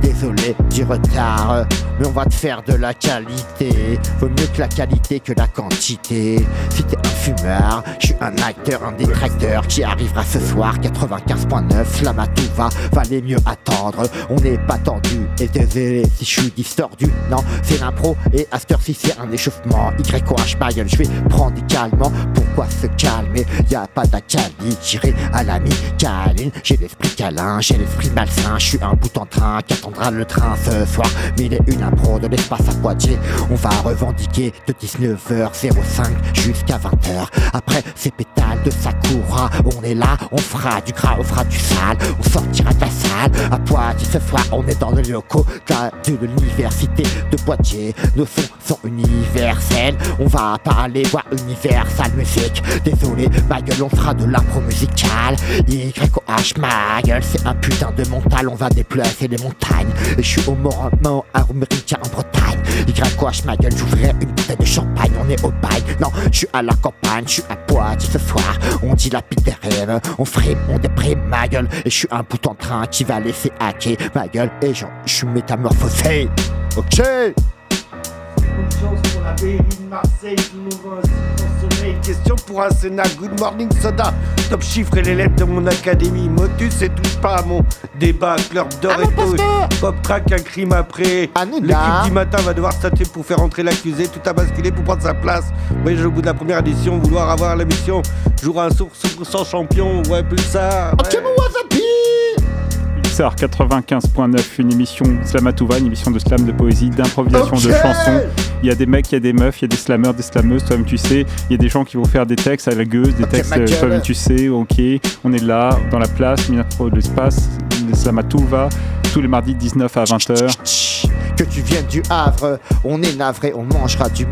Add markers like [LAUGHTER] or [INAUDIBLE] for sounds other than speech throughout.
Désolé du retard, mais on va te faire de la qualité. Vaut mieux que la qualité que la quantité. Fumeur, je suis un acteur, un détracteur qui arrivera ce soir. 95.9, la va valait mieux attendre. On n'est pas tendu, et désolé si je suis distordu. Non, c'est l'impro, et à cette heure-ci c'est un échauffement. YOH ma gueule, je vais prendre calmement. Pourquoi se calmer? Y a pas d'acali, tiré à l'ami câline. J'ai l'esprit câlin, j'ai l'esprit malsain, je suis un bout en train qui attendra le train ce soir. Mille et une impro de l'espace à Poitiers. On va revendiquer de 19h05 jusqu'à 20h. Après ces pétales de Sakura, on est là, on fera du gras, on fera du sale, on sortira de la salle. À Poitiers ce soir, on est dans le locaux de l'université de Poitiers. Nos sons sont universels. On va pas aller voir Universal Music. Désolé, ma gueule, on fera de l'impro musicale. YOH, ma gueule, c'est un putain de mental. On va déplacer les montagnes. Et je suis au Mormon américain en Bretagne. YOH, ma gueule, j'ouvrirai une bouteille de champagne. On est au bail. Non, je suis à la campagne, je suis à Poitiers ce soir. On dit la pite des rêves. On frime, on déprime, ma gueule. Et je suis un bout en train qui va laisser hacker ma gueule. Et je suis métamorphosé. Ok! Bonne chance pour la de Marseille, sommeil. Question pour un Sénat, good morning soda. Top chiffre et les lettres de mon académie. Motus et touche pas à mon débat. Club d'or et tout. Pop track, un crime après. L'équipe du matin va devoir statuer pour faire entrer l'accusé. Tout a basculé pour prendre sa place. Oui, au bout de la première édition, vouloir avoir la mission. Jour un source sans champion. Ouais, plus ça. Ouais. Pulsar 95.9, une émission Slamatouva, une émission de slam, de poésie, d'improvisation, de chansons. Il y a des mecs, il y a des meufs, il y a des slammeurs, des slameuses, toi-même tu sais. Il y a des gens qui vont faire des textes à la gueuse, des textes, euh, toi-même tu sais, ok. On est là, dans la place, Minapro de l'espace, Slamatouva, tous les mardis 19 à 20h. Que tu viennes du Havre, on est navré, on mangera du.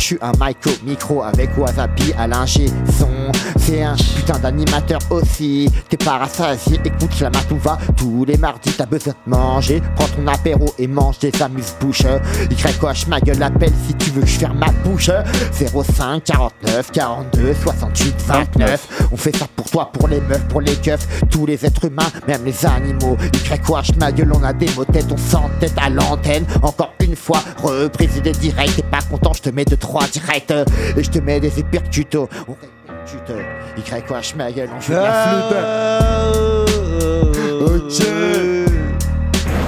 Je suis un Maiko micro avec Wasabi à l'ingé son. C'est un putain d'animateur aussi. T'es pas rassasié, écoute la matouva. Tous les mardis, t'as besoin de manger. Prends ton apéro et mange des amuse-bouches. YOH ma gueule appelle si tu veux que je ferme ma bouche. 05 49 42 68 29. On fait ça pour toi, pour les meufs, pour les keufs, tous les êtres humains, même les animaux. YOH ma gueule, on a des mots tête, on s'entête à l'antenne. Encore une fois, reprise des directs. T'es pas content, je te mets de trois directs. Et je te mets des hypertutos. On répercute. YOH ma gueule, on joue de la flûte. Ok.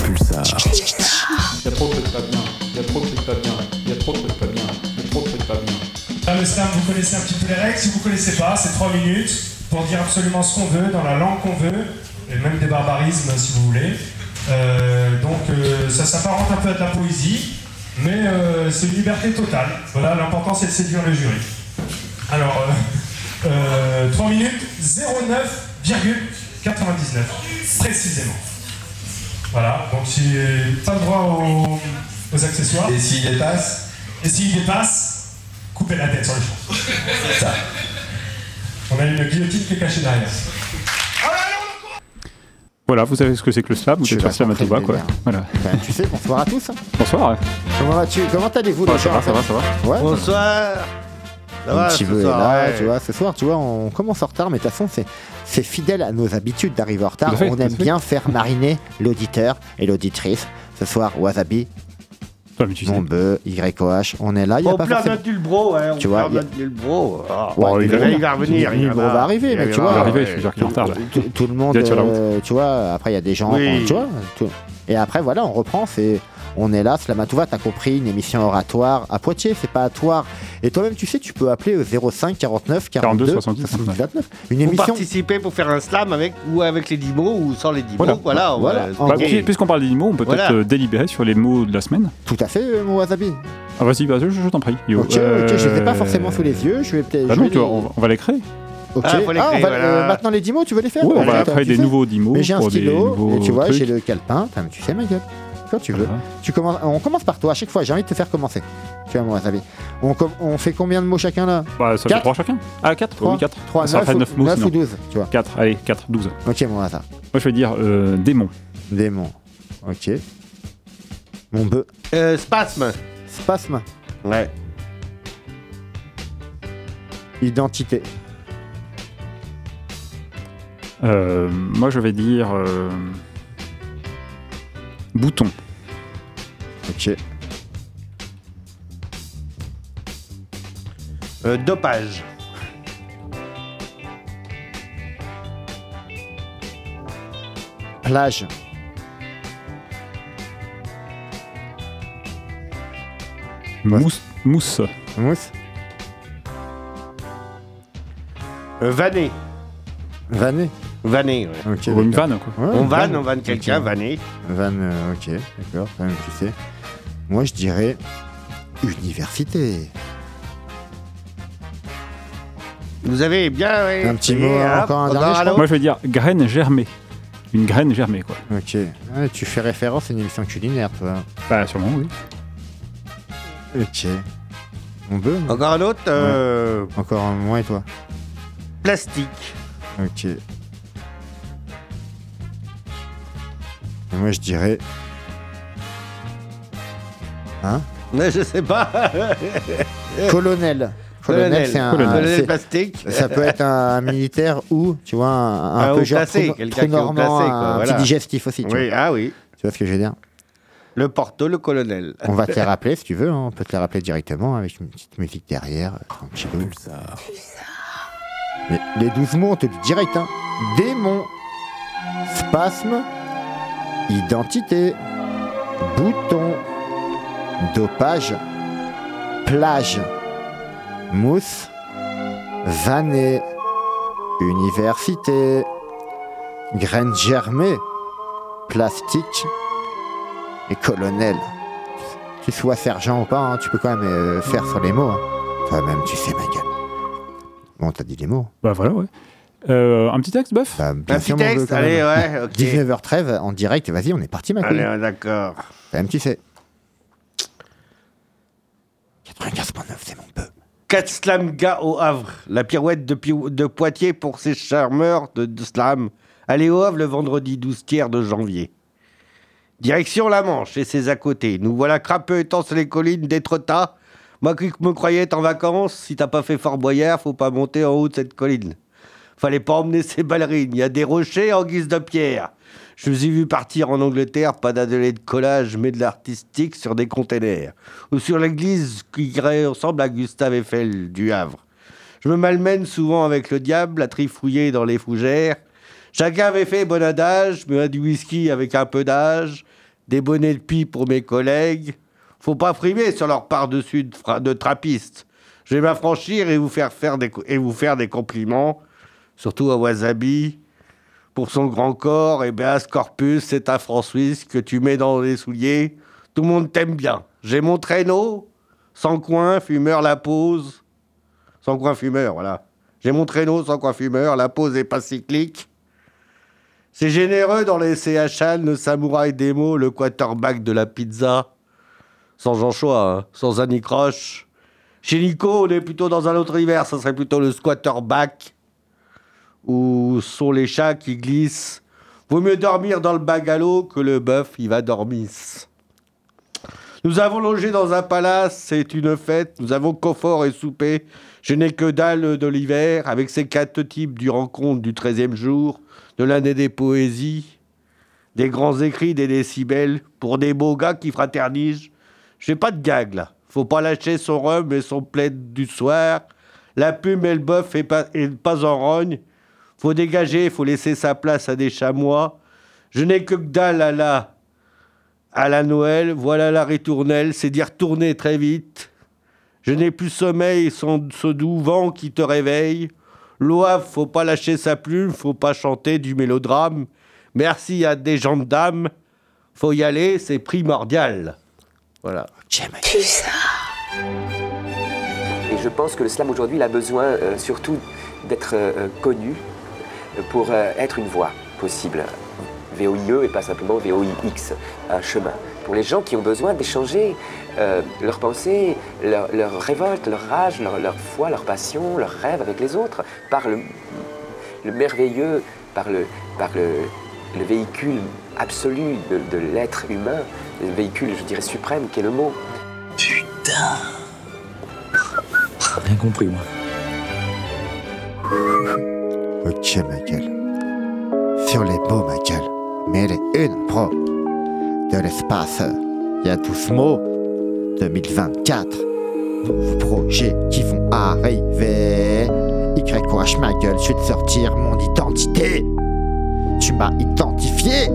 Pulsar. Il y a trop de trucs pas bien, il y a trop de trucs pas bien, il y a trop de trucs pas bien, il y a trop de trucs pas bien. Là, le slam, vous connaissez un petit peu les règles. Si vous connaissez pas, c'est 3 minutes pour dire absolument ce qu'on veut, dans la langue qu'on veut, et même des barbarismes si vous voulez. Euh, donc euh, ça s'apparente un peu à de la poésie, mais euh, c'est une liberté totale. Voilà, l'important c'est de séduire le jury. Alors, euh, euh, 3 minutes 09,99 précisément. Voilà, donc si pas le droit aux, aux accessoires. Et s'il dépasse Et s'il dépasse, coupez la tête sur le champ. Ça. On a une guillotine qui est cachée derrière. Voilà, vous savez ce que c'est que le slam, ou Je c'est vais pas Slamatouva, pas quoi. Voilà. Ben, tu sais, bonsoir à tous. [LAUGHS] Bonsoir. Comment vas-tu Comment allez-vous Ouais, ça va, ça va, ça va. Ouais. Bonsoir. Ça va, Un petit peu là, ouais. tu vois. Ce soir, tu vois, on commence en retard, mais de toute façon, c'est, c'est fidèle à nos habitudes d'arriver en retard. À fait, on à aime fait. bien faire mariner l'auditeur et l'auditrice. Ce soir, Wasabi, Tu sais. bœuf, YOH, on est là. Il y a On pas pleure forcément... ouais. On Tu vois, pleure il y a- notre Dulbro. Ah, Ouais, bon, il il, va, là. il va revenir. Il va- va arriver, mais tu vois. Il va arriver, ouais. je veux dire qu'il est en retard. Tout, le monde, euh, tu vois, après il y a des gens, tu vois, et après voilà, on reprend, c'est, on est là, Slamatouva, t'as compris, une émission oratoire à Poitiers, c'est pas à Toire. Et toi-même, tu sais, tu peux appeler au 05 49 42 42, 70, 29. Une Vous émission. participez pour faire un slam avec ou avec les 10 mots ou sans les 10 Voilà. mots. Voilà, on Voilà. Bah, Puisqu'on parle des mots, on peut Voilà. peut-être euh, délibérer sur les mots de la semaine. Tout à fait, euh, mon wasabi. Ah vas-y, vas-y, je, je t'en prie. Yo. Ok, ok, je les ai pas forcément sous les yeux, je vais peut-être. Bah non, vais tu vois, les- on, va- on va les créer. Ok. Ah, on va- voilà. euh, maintenant les 10 mots, tu veux les faire Ouais, on va créer des nouveaux 10 mots Mais j'ai un pour stylo, et tu vois, j'ai le calepin, tu sais ma gueule. Quand tu veux. Voilà. Tu commences, on commence par toi à chaque fois, j'ai envie de te faire commencer. Tu vois, mon wasabi. On, com- on fait combien de mots chacun là? Bah, ça fait Quatre 3 chacun. Ah, 4 Trois. Oui, 4. 3, Ça 9, ferait ou, 9 mots 9 sinon. ou 12, tu vois. 4, allez, 4, 12. Moi, Ok, mon hasard. je vais dire euh, démon. Démon. Ok. Mon bœuf. Euh, spasme. Spasme. Ouais. Identité. Euh, moi, je vais dire euh, Bouton. Ok. Euh, dopage. Plage. Mousse. Mousse. Mousse. Euh. Vanné. Vanner, ouais. Ok. Ou une d'accord. vanne, quoi. Ouais, On vanne, on vanne quelqu'un, Ok. vanner. Vanne, euh, ok, d'accord, tu sais. Moi, je dirais université. Vous avez bien. Un petit mot, hop, encore un dernier, je. Moi, je vais dire graine germée. Une graine germée, quoi. Ok. Tu fais référence à une émission culinaire, toi. Bah, sûrement, oui. Ok. On peut non Encore un autre. euh, Encore un moins et toi Plastique. Ok. Et moi, je dirais. Hein Mais je sais pas. [LAUGHS] Colonel. Colonel, c'est un. Colonel. Plastique. Ça peut être un, militaire ou, tu vois, un, un Un peu genre haut normand, placé, quoi, un voilà. petit digestif aussi. Tu, Oui, vois. ah oui. tu vois ce que je veux dire? Le porto, le colonel. On va te les rappeler si tu veux, hein. on peut te les rappeler directement avec une petite musique derrière, euh, tranquillou. Mais les 12 mots, on te dit direct, hein. Démon, spasme, identité, bouton, dopage, plage, mousse, vanné, université, graine germée, plastique et colonel. Tu sois sergent ou pas, hein, tu peux quand même euh, faire sur les mots. hein. Toi-même, tu sais, ma gueule. Bon, t'as dit les mots. Bah, voilà, ouais. Euh, un petit texte, bœuf Bah, bien Un sûr, petit texte, allez, même. ouais, ok. [LAUGHS] 19h13 en direct, vas-y, on est parti, ma Allez, d'accord. Toi-même, tu sais. 95.9, c'est mon gars au Havre. La pirouette de, Poitiers pour ses charmeurs de, slam. Allez au Havre le vendredi 12 tiers de janvier. Direction la Manche et ses à côté. Nous voilà crapeux étant sur les collines d'Étretat. Moi qui me croyais en vacances, si t'as pas fait Fort Boyard, faut pas monter en haut de cette colline. Fallait pas emmener ses ballerines. Il y a des rochers en guise de pierre. Je me suis vu partir en Angleterre, pas d'atelier de collage, mais de l'artistique sur des containers. Ou sur l'église qui ressemble à Gustave Eiffel du Havre. Je me malmène souvent avec le diable, à trifouiller dans les fougères. Chacun avait fait bon adage, mais du whisky avec un peu d'âge, des bonnets de pie pour mes collègues. Faut pas frimer sur leur par-dessus de, trappistes. Je vais m'affranchir et vous faire des, et vous faire des compliments, surtout à Wasabi. Pour son grand corps, et Béas Corpus, c'est un franc suisse que tu mets dans les souliers. Tout le monde t'aime bien. J'ai mon traîneau, sans coin, fumeur, la pause. Sans coin fumeur, voilà. J'ai mon traîneau sans coin fumeur, la pause est pas cyclique. C'est généreux dans les CHL, le samouraï des mots, le quarterback de la pizza. Sans Jean Choix, hein, sans Annie Croche. Chez Nico, on est plutôt dans un autre hiver, ça serait plutôt le squatterback. Où sont les chats qui glissent. Vaut mieux dormir dans le bagalo que le bœuf, il va dormir. Nous avons logé dans un palace, c'est une fête. Nous avons confort et souper. Je n'ai que dalle de l'hiver, avec ces quatre types du rencontre du 13e jour, de l'année des poésies, des grands écrits, des décibels, pour des beaux gars qui fraternisent. J'ai pas de gag là. Faut pas lâcher son rhum et son plaid du soir. La plume et le bœuf et pas, et pas en rogne. Faut dégager, faut laisser sa place à des chamois. Je n'ai que dalle à la, à la Noël. Voilà la ritournelle, c'est dire tourner très vite. Je n'ai plus sommeil sans ce doux vent qui te réveille. L'oave, faut pas lâcher sa plume, faut pas chanter du mélodrame. Merci à des gendarmes. Faut y aller, c'est primordial. Voilà. Et je pense que le slam aujourd'hui, il a besoin euh, surtout d'être euh, connu pour euh, être une voie possible. VOIE et pas simplement VOIX, un chemin. Pour les gens qui ont besoin d'échanger euh, leurs pensées, leur, leur révolte, leur rage, leur, leur foi, leur passion, leurs rêves avec les autres, par le, le merveilleux, par le, par le, le véhicule absolu de, de l'être humain, le véhicule, je dirais, suprême, qui est le mot. Rien compris, moi. Ok, ma gueule. Sur les mots, ma gueule. Mais est une pro. de l'espace. Y a tous mots 2024. Nouveaux projets qui vont arriver. YH ma gueule, je vais te sortir mon identité. Tu m'as identifié.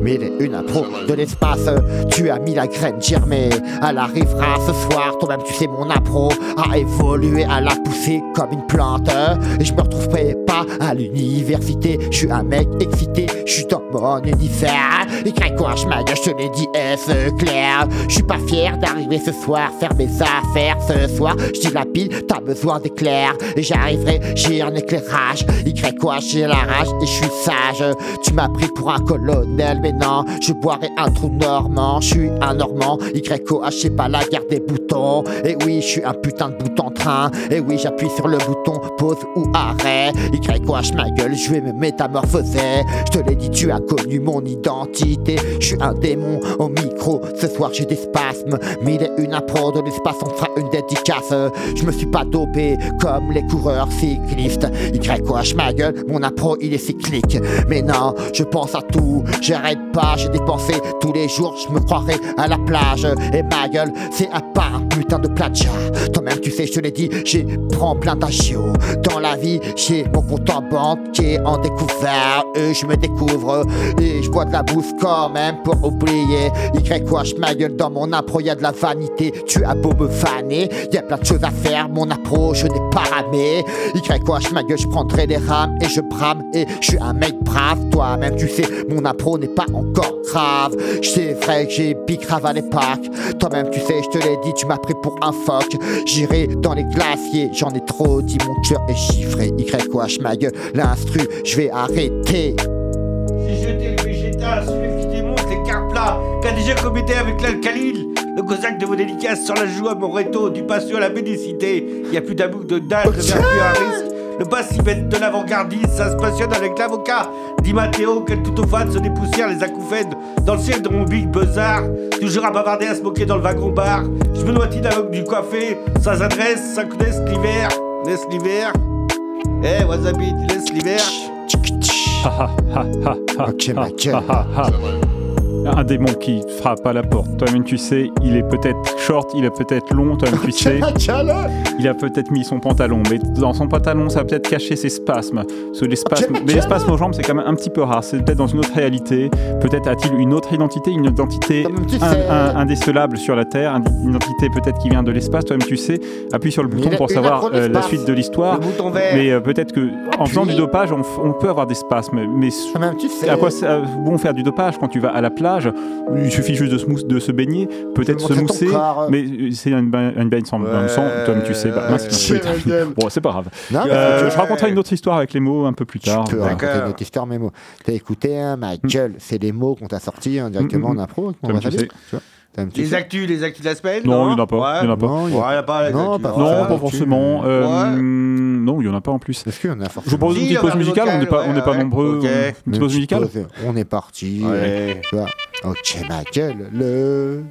Mille une impro de l'espace, tu as mis la graine germée. Elle arrivera ce soir, toi-même tu sais mon appro a évolué, à la pousser comme une plante. Et je me retrouverai pas à l'université, je suis un mec excité, je suis dans mon univers. Et quoi, je ma gueule, je te l'ai dit, est clair? Je suis pas fier d'arriver ce soir, faire mes affaires ce soir. Je dis la pile, t'as besoin d'éclair. Et j'arriverai, j'ai un éclairage. Y quoi, j'ai la rage et je suis sage. Tu m'as pris pour un colonel, mais non, je boirai un trou normand. Je suis un normand, YOH, c'est pas la guerre des boutons. Et oui, je suis un putain de bouton train. Et oui, j'appuie sur le bouton pause ou arrêt. YOH, ma gueule, je vais me métamorphoser. Je te l'ai dit, tu as connu mon identité. Je suis un démon au micro. Ce soir, j'ai des spasmes. Et une impro de l'espace, on fera une dédicace. Je me suis pas dopé comme les coureurs cyclistes. YOH, ma gueule, mon impro, il est cyclique. Mais non, je pense à tout. J'arrête pas, j'ai dépensé tous les jours. Je me croirais à la plage. Et ma gueule, c'est un de platia. Toi-même, tu sais, je te l'ai dit, j'ai prends plein d'agios. Dans la vie, j'ai mon compte en banque qui est en découvert. Et je me découvre et je bois de la bouffe quand même pour oublier. YH ma gueule dans mon impro, y a de la vanité. Tu as beau me faner, y a plein de choses à faire. Mon appro, je n'ai pas ramé. YH ma gueule, je prendrai les rames et je brame. Et je suis un mec brave, toi-même tu sais, mon appro n'est pas encore grave. C'est vrai que j'ai bicrave à l'époque. Toi-même tu sais, je te l'ai dit, tu m'as pris pour un phoque. J'irai dans les glaciers, j'en ai trop dit, mon cœur est chiffré. YH ma gueule, l'instru, je vais arrêter. J'ai jeté le végétal, celui qui démonte les cartes plats, qu'a déjà commetté avec l'alcalil. Le cosaque de vos dédicaces sur la joue à mon réto, du patio à la bédicité. Y a plus d'amour de dalle, de vertu à risque. Le passivette de l'avant-gardiste, ça se passionne avec l'avocat. Dit Mathéo, quel tout au fan se dépoussière les acouphènes dans le ciel de mon big buzzard. Toujours à bavarder, à se moquer dans le wagon bar. Je me noie d'un du coiffé, sans adresse, ça connaisse l'hiver? Laisse l'hiver? Eh, Wasabi, tu laisses l'hiver. Ok, ma. Un démon qui frappe à la porte. Toi-même, tu sais, il est peut-être short, il est peut-être long. Toi-même, tu [LAUGHS] sais, il a peut-être mis son pantalon. Mais dans son pantalon, ça va peut-être cacher ses spasmes. Parce que les spasmes, mais les spasmes aux jambes, c'est quand même un petit peu rare. C'est peut-être dans une autre réalité. Peut-être a-t-il une autre identité, une identité in- indécelable sur la Terre, une identité peut-être qui vient de l'espace. Toi-même, tu sais, appuie sur le bouton a pour savoir euh, la suite de l'histoire. Mais euh, peut-être que en faisant du dopage, on, peut avoir des spasmes. Mais tu sais. à quoi c'est bon faire du dopage quand tu vas à la plage Il suffit juste de se, mousse- de se baigner, peut-être se mousser, mais euh, c'est une, ba- une baigne sans, sang. Ouais, tu sais. Bah, mince, ouais, bon, c'est pas grave. Non, Euh, je raconterai une autre histoire avec les mots un peu plus tard. Tu peux raconter D'accord. notre histoire, mes mots. T'as écouté, hein, ma gueule, c'est les mots qu'on t'a sortis hein, directement Mm, mm, en impro. tu sais. tu. T'as- tu Les actus, les actus de la semaine Non, il n'y en a pas. Ouais. il y en a pas. Non, il y a- Ouais, y a pas les Non, actus. pas Ouais. Non, forcément. pas tu- forcément. Euh, Ouais. Non, il n'y en a pas en plus. Est-ce qu'il y en a Je forcément vous propose une petite on pause musicale, on n'est pas, local, on n'est pas ouais, nombreux. Une Une petite pause musicale On est parti. Ouais. Tu vois. Ok, ma gueule, le.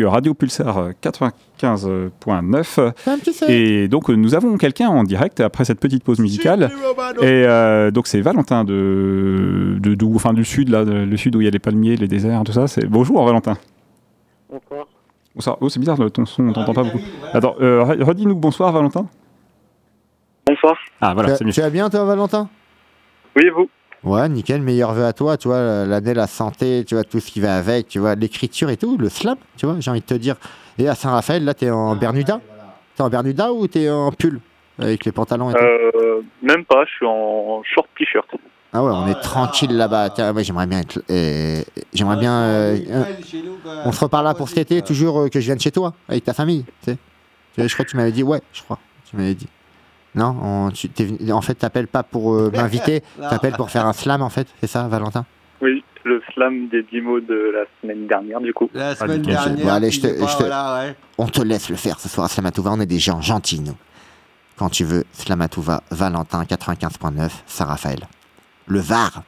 Sur Radio Pulsar 95.9 et donc nous avons quelqu'un en direct après cette petite pause musicale et euh, donc c'est Valentin de, de, d'où- enfin du sud là, le sud où il y a les palmiers, les déserts, tout ça. C'est bonjour Valentin. Bonsoir. Bonsoir. Oh c'est bizarre ton son, on t'entend pas beaucoup. Attends, euh, re- redis-nous bonsoir Valentin. Bonsoir. Ah voilà, tu, c'est vas- mieux. tu vas bien toi Valentin? Oui, vous? Ouais, nickel, meilleur vœu à toi, tu vois, l'année, la santé, tu vois, tout ce qui va avec, tu vois, l'écriture et tout, le slam, tu vois, j'ai envie de te dire. Et à Saint-Raphaël, là, t'es en Bermuda? T'es en Bermuda ou t'es en pull Avec les pantalons et tout? Euh, Même pas, je suis en short t-shirt. Ah ouais, on est tranquille là-bas. Tiens, moi, j'aimerais bien être. euh, j'aimerais bien. euh, euh, on se reparle là pour cet été, toujours euh, que je vienne chez toi, avec ta famille. Tu sais, Je crois que tu m'avais dit, ouais, je crois. Tu m'avais dit. Non, on- tu, en fait, t'appelles pas pour euh, m'inviter, [LAUGHS] t'appelles pour faire un slam, en fait, c'est ça, Valentin? Oui, le slam des 10 mots de la semaine dernière, du coup. La semaine nickel. dernière. Bon, allez, je te- il est pas- je te- voilà, ouais. On te laisse le faire ce soir à Slamatouva, on est des gens gentils, nous. Quand tu veux, Slamatouva, Valentin, 95.9, Saint-Raphaël. Le Var.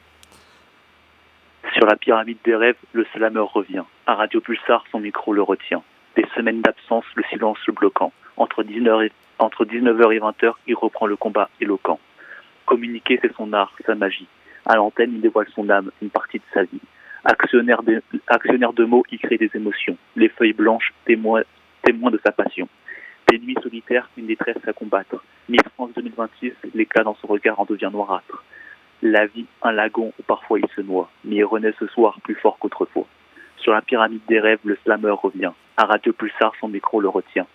Sur la pyramide des rêves, le slammer revient. À Radio Pulsar, son micro le retient. Des semaines d'absence, le silence le bloquant. Entre 19h et, entre 19h et 20h, il reprend le combat éloquent. Communiquer, c'est son art, sa magie. À l'antenne, il dévoile son âme, une partie de sa vie. Actionnaire de, mots, il crée des émotions. Les feuilles blanches, témoins, témoins de sa passion. Des nuits solitaires, une détresse à combattre. Miss France 2026, l'éclat dans son regard en devient noirâtre. La vie, un lagon où parfois il se noie, mais il renaît ce soir plus fort qu'autrefois. Sur la pyramide des rêves, le slammer revient. À Radio Pulsar, son micro le retient.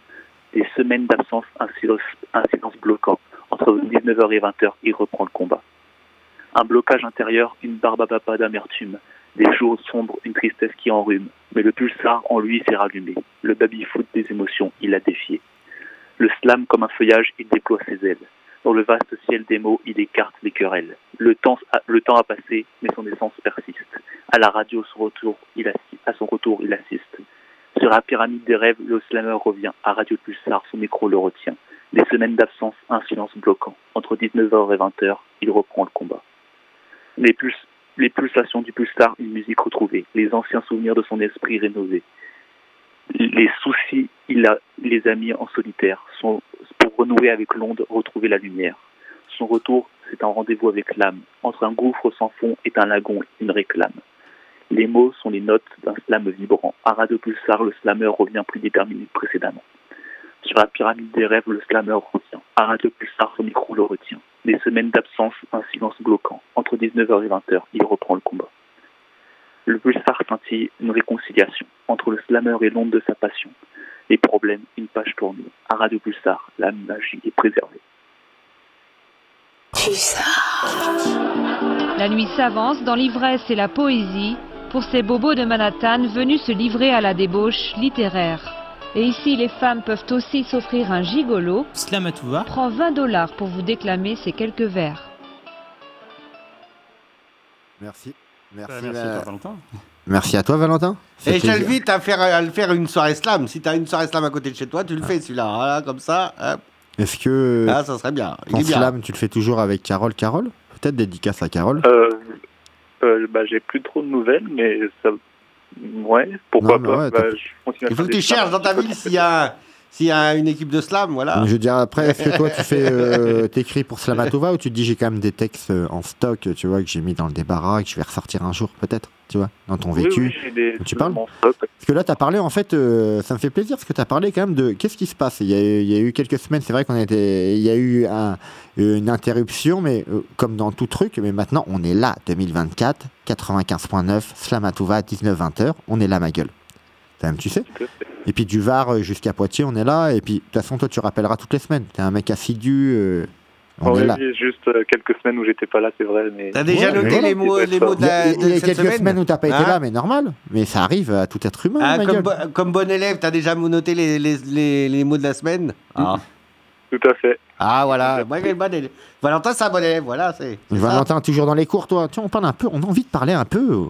Des semaines d'absence, un silence, bloquant. Entre 19h et 20h, il reprend le combat. Un blocage intérieur, une barbe à papa d'amertume. Des jours sombres, une tristesse qui enrhume. Mais le pulsar en lui s'est rallumé. Le baby-foot des émotions, il l'a défié. Le slam, comme un feuillage, il déploie ses ailes. Dans le vaste ciel des mots, il écarte les querelles. Le temps, a, a passé, mais son essence persiste. À la radio, à son retour, il assiste. Sur la pyramide des rêves, le slammer revient. À Radio Pulsar, son micro le retient. Des semaines d'absence, un silence bloquant. Entre 19h et 20h, il reprend le combat. Les, puls- les pulsations du pulsar, une musique retrouvée. Les anciens souvenirs de son esprit rénové. Les soucis, il, les a mis en solitaire. Pour renouer avec l'onde, retrouver la lumière. Son retour, c'est un rendez-vous avec l'âme. Entre un gouffre sans fond et un lagon, une réclame. Les mots sont les notes d'un slam vibrant. À Radio Pulsar, le slammer revient plus déterminé que précédemment. Sur la pyramide des rêves, le slammer revient. À Radio Pulsar, son micro le retient. Des semaines d'absence, un silence bloquant. Entre 19h et 20h, il reprend le combat. Le pulsar scintille une réconciliation entre le slammer et l'onde de sa passion. Les problèmes, une page tournée. À Radio Pulsar, la magie est préservée. La nuit s'avance dans l'ivresse et la poésie pour ces bobos de Manhattan venus se livrer à la débauche littéraire. Et ici, les femmes peuvent aussi s'offrir un gigolo. Slam à tout va. Prend 20 dollars pour vous déclamer ces quelques vers. Merci. Merci, Euh, merci à toi, Valentin. Merci à toi, Valentin. Et je t'invite à faire, à le faire une soirée slam. Si t'as une soirée slam à côté de chez toi, tu le fais celui-là. Voilà, comme ça. Est-ce que Ah, ça serait bien. Il ton bien. slam, tu le fais toujours avec Carole Carole? Peut-être dédicace à Carole? Euh, euh, bah, j'ai plus trop de nouvelles, mais ça. Ouais, pourquoi Non, pas ouais, bah, je continue à Il faut faire que tu cherches dans ta ville s'il y a, s'il y a une équipe de slam, voilà. Je veux dire, après, est-ce que toi, tu fais, euh, t'écris pour Slamatova ou tu te dis, j'ai quand même des textes euh, en stock, tu vois, que j'ai mis dans le débarras, que je vais ressortir un jour, peut-être, tu vois, dans ton vécu oui, j'ai des Tu parles? Parce que là, tu as parlé, en fait, euh, ça me fait plaisir, parce que tu as parlé quand même de qu'est-ce qui se passe? Il y a, eu- il y a eu quelques semaines, c'est vrai qu'on était. Il y a eu un- une interruption, mais euh, comme dans tout truc, mais maintenant, on est là, 2024, 95.9, Slamatova, 19-20h, on est là, ma gueule. Quand même, tu sais. Et puis du Var euh, jusqu'à Poitiers, on est là. Et puis, de toute façon, toi, tu rappelleras toutes les semaines. T'es un mec assidu. euh, on Ouais, est là. juste euh, quelques semaines où j'étais pas là, c'est vrai. Mais... T'as déjà Ouais, noté les mots, les mots de, la, il y a de cette quelques semaine semaines où t'as pas été Hein là, mais normal. Mais ça arrive à tout être humain, Ah, comme, gueule. bo- comme bon élève, t'as déjà noté les, les, les, les mots de la semaine? Ah. Tout à fait. Ah, voilà. Moi, j'ai le bon élève. Valentin, c'est un bon élève, voilà. c'est c'est ça. Valentin, toujours dans les cours, toi. Tiens, on parle un peu. On a envie de parler un peu.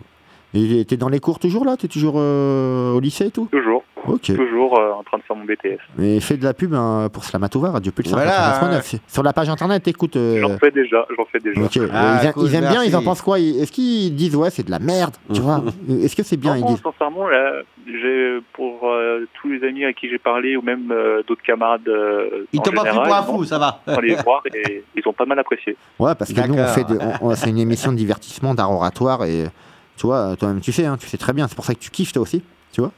Et T'es dans les cours toujours là? T'es toujours euh, au lycée et tout? Toujours. Ok. Toujours euh, en train de faire mon BTS. Mais fais de la pub hein, pour Slamatova, Radio Pulsar. Voilà, 89.9. C'est- Sur la page internet, écoute. euh, J'en fais déjà, j'en fais déjà. Ok, Ah, ils, aiment- cool, ils aiment bien, ils en pensent quoi? Est-ce qu'ils disent ouais c'est de la merde, tu vois? [LAUGHS] Est-ce que c'est bien Non, ils disent? sincèrement, là, pour euh, tous les amis à qui j'ai parlé, ou même euh, d'autres camarades. euh, Ils t'ont pas pris pour un fou, ça va. [LAUGHS] on les voir et ils ont pas mal apprécié. Ouais, parce que nous on fait de, c'est une émission de divertissement, d'art oratoire et tu vois, toi-même tu sais, hein, tu sais très bien. C'est pour ça que tu kiffes toi aussi, tu vois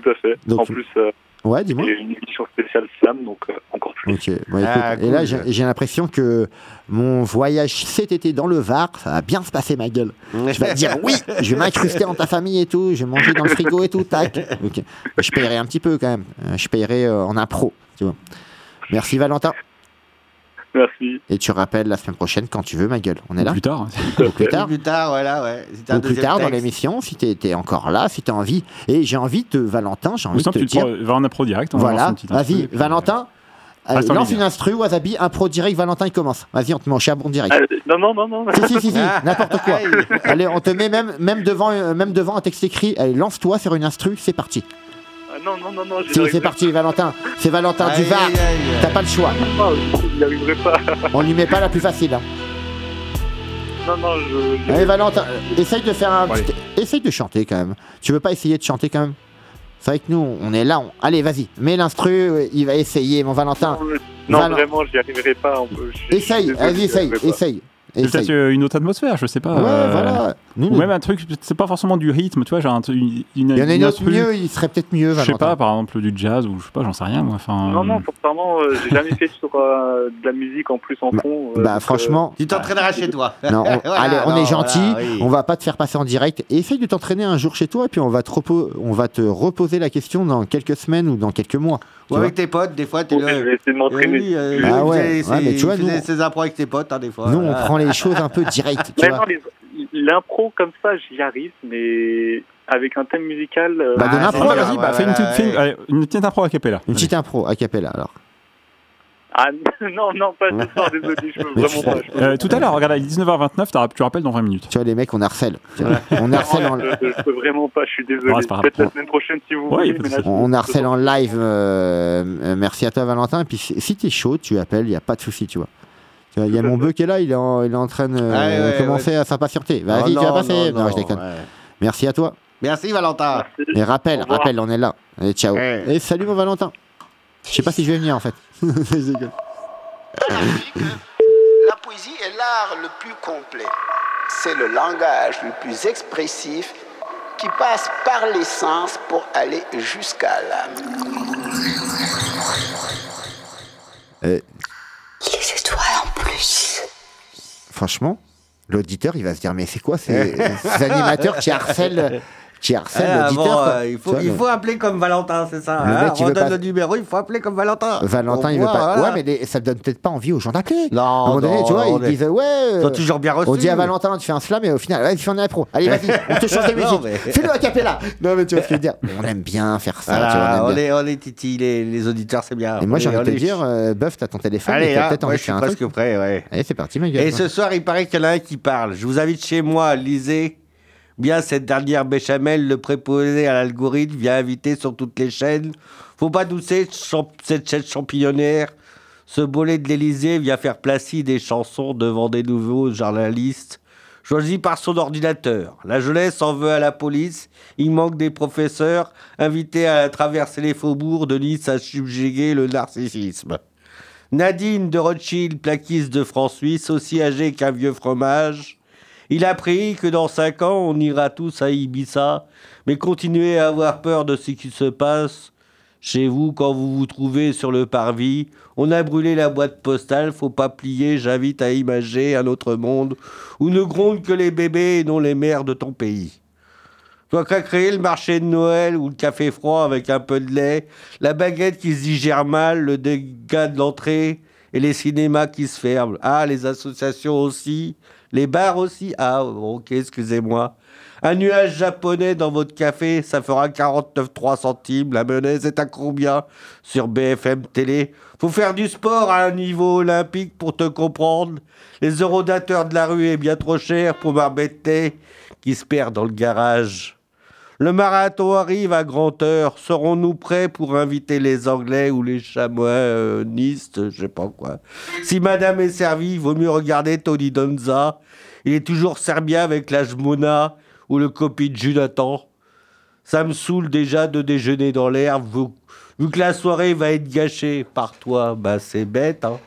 Tout à fait. Donc, en plus, euh, Ouais, dis-moi. j'ai une émission spéciale Slam, donc euh, encore plus. Bon, écoute, Ah, et là j'ai l'impression que mon voyage cet été dans le Var, ça va bien se passer ma gueule. Je vais te dire oui, je vais m'incruster en ta famille et tout, je vais manger dans le frigo et tout, tac. Je paierai un petit peu quand même, Euh, je paierai euh, en impro, tu vois. Merci Valentin. Merci. Et tu rappelles la semaine prochaine quand tu veux ma gueule. On est là Plus tard. Ou plus tard Plus tard, voilà, ouais. Un ou plus tard dans texte. l'émission, si t'es t'es encore là, si t'as envie. Et j'ai envie de, Valentin, j'ai envie de te tu te dire. va en impro direct. on lancer Voilà, vas-y, Valentin. Euh, en lance une instru, Wasabi, impro direct, Valentin il commence. Vas-y, on te met en charbon direct. Ah, non, non, non, non. Si, si, si, si, [LAUGHS] n'importe quoi. Allez, on te met même, même, devant, euh, même devant un texte écrit. Allez, lance-toi sur une instru, c'est parti. Ah, non, non, non, non. Si, c'est parti, Valentin. C'est Valentin du Aïe, Var. aïe, aïe. T'as pas le choix. pas, J'y arriverai pas. On lui met pas la plus facile. hein. Non, non, je. Allez, Valentin, euh, essaye de faire un. Petit- Essaye de chanter quand même. Tu veux pas essayer de chanter quand même? C'est vrai que nous, on est là. on- Allez, vas-y, mets l'instru. euh, Il va essayer, mon Valentin. Non, Valent- vraiment, j'y arriverai pas. peut- je je Essaye, vas-y, essaye, essaye. C'est peut-être euh, une autre atmosphère, je sais pas. Ouais, euh, voilà. Ou même un truc, c'est pas forcément du rythme, tu vois, un truc. Une, Il y en a une autre mieux, il serait peut-être mieux, Je sais pas, par exemple du jazz ou je sais pas, j'en sais rien moi. Enfin, Non, non, sincèrement, euh, j'ai jamais fait sur euh, de la musique en plus en Bah- fond. euh, Bah, franchement. Tu t'entraîneras chez toi. [LAUGHS] Non, on, [LAUGHS] Voilà, allez, on non, est gentil, voilà, oui. on va pas te faire passer en direct. Essaye de t'entraîner un jour chez toi et puis on va te, on va te reposer la question dans quelques semaines ou dans quelques mois. Ou avec tes potes, des fois, t'es là. je vais essayer de m'entraîner. Oui, euh, Ah ouais, mais tu vois, nous- ses impros avec tes potes, hein, des fois. Nous, on voilà. prend les choses un peu direct. L'impro comme ça, j'y arrive, mais avec un thème musical. euh, Bah, de Ah, l'impro, Ah, vas-y, bah, fais une petite, impro à capella. Une petite impro a cappella alors. Ah [LAUGHS] non, non, pas ce soir, désolé, je peux vraiment pas. je peux Euh, tout à l'heure, regarde, il est 19h29, t'as- tu rappelles dans 20 minutes. Tu vois, les mecs, on harcèle. On harcèle en, je, je peux vraiment pas, je suis désolé. Grave. Peut-être la semaine prochaine si vous Ouais, voulez. je- on harcèle en live. euh, euh, merci à toi, Valentin. Et puis, si t'es chaud, tu appelles, il n'y a pas de souci, tu vois. Il y a mon bœuf qui est là, il est en, il est en train de euh, Ouais, ouais, commencer à s'impatienter. Vas-y, Oh, tu vas passer. non, Non, je non, déconne. ouais. Merci à toi. Merci, Valentin. Merci. Et rappelle, rappelle, on est là. Allez, ciao. Ouais. Et salut mon Valentin. Je sais pas si je vais venir en fait. Je. La poésie est l'art le plus complet. C'est le langage le plus expressif qui passe par les sens pour aller jusqu'à l'âme. Euh, Les étoiles en plus. franchement, l'auditeur il va se dire mais c'est quoi ces, [LAUGHS] ces animateurs qui harcèlent, qui Ah, l'auditeur bon, quoi. euh, il, faut, Tu vois, il le- faut appeler comme Valentin, c'est ça. Le hein, mec, veut redonne pas- le numéro, il faut appeler comme Valentin. Valentin On il veut voit, pas. voilà. Ouais mais les- ça donne peut-être pas envie aux gens d'appeler. Non, À un moment donné, tu vois, on ils est- disent ouais. Euh, toujours bien. On dit à Valentin, tu fais un slam et au final, ouais, tu fais un impro. Allez, vas-y, [LAUGHS] on te change des Non, musiques. mais- Fais-le à capella. Non, mais tu vois ce que je veux dire. On aime bien faire ça. tu vois, Voilà, on on, est, on est titi, les, les auditeurs, c'est bien. Et moi, On j'ai envie de on te dire, euh, Buff, t'as ton téléphone. Allez, t'as hein, peut-être envie de faire un truc. presque prêt, ouais. Allez, c'est parti, ma gueule. Et ce soir, il paraît qu'il y en a un qui parle. Je vous invite chez moi, lisez bien cette dernière béchamel, le préposé à l'algorithme, vient inviter sur toutes les chaînes. Faut pas champ- cette chaîne champignonnaire. Ce bolet de l'Elysée vient faire placer des chansons devant des nouveaux journalistes. Choisis par son ordinateur. La jeunesse en veut à la police. Il manque des professeurs invités à traverser les faubourgs de Nice à subjuguer le narcissisme. Nadine de Rothschild, plaquiste de France-Suisse, aussi âgée qu'un vieux fromage. Il a appris que dans cinq ans, on ira tous à Ibiza, mais continuez à avoir peur de ce qui se passe chez vous quand vous vous trouvez sur le parvis. On a brûlé la boîte postale, faut pas plier, j'invite à imager un autre monde où ne grondent que les bébés et non les mères de ton pays. Toi as créé le marché de Noël ou le café froid avec un peu de lait, la baguette qui se digère mal, le dégât de l'entrée et les cinémas qui se ferment. Ah, les associations aussi, les bars aussi. Ah, ok, excusez-moi. Un nuage japonais dans votre café, ça fera 49,3 centimes. La monnaie, c'est à combien sur BFM Télé? Faut faire du sport à un niveau olympique pour te comprendre. Les eurodateurs de la rue est bien trop cher pour m'embêter qui se perd dans le garage. Le marathon arrive à grande heure. Serons-nous prêts pour inviter les Anglais ou les chamoisistes, je sais pas quoi Si madame est servie, vaut mieux regarder Tony Donza. Il est toujours serbien avec la Jmona ou le copie de Jonathan. Ça me saoule déjà de déjeuner dans l'herbe, vu, vu que la soirée va être gâchée par toi. Bah c'est bête, hein.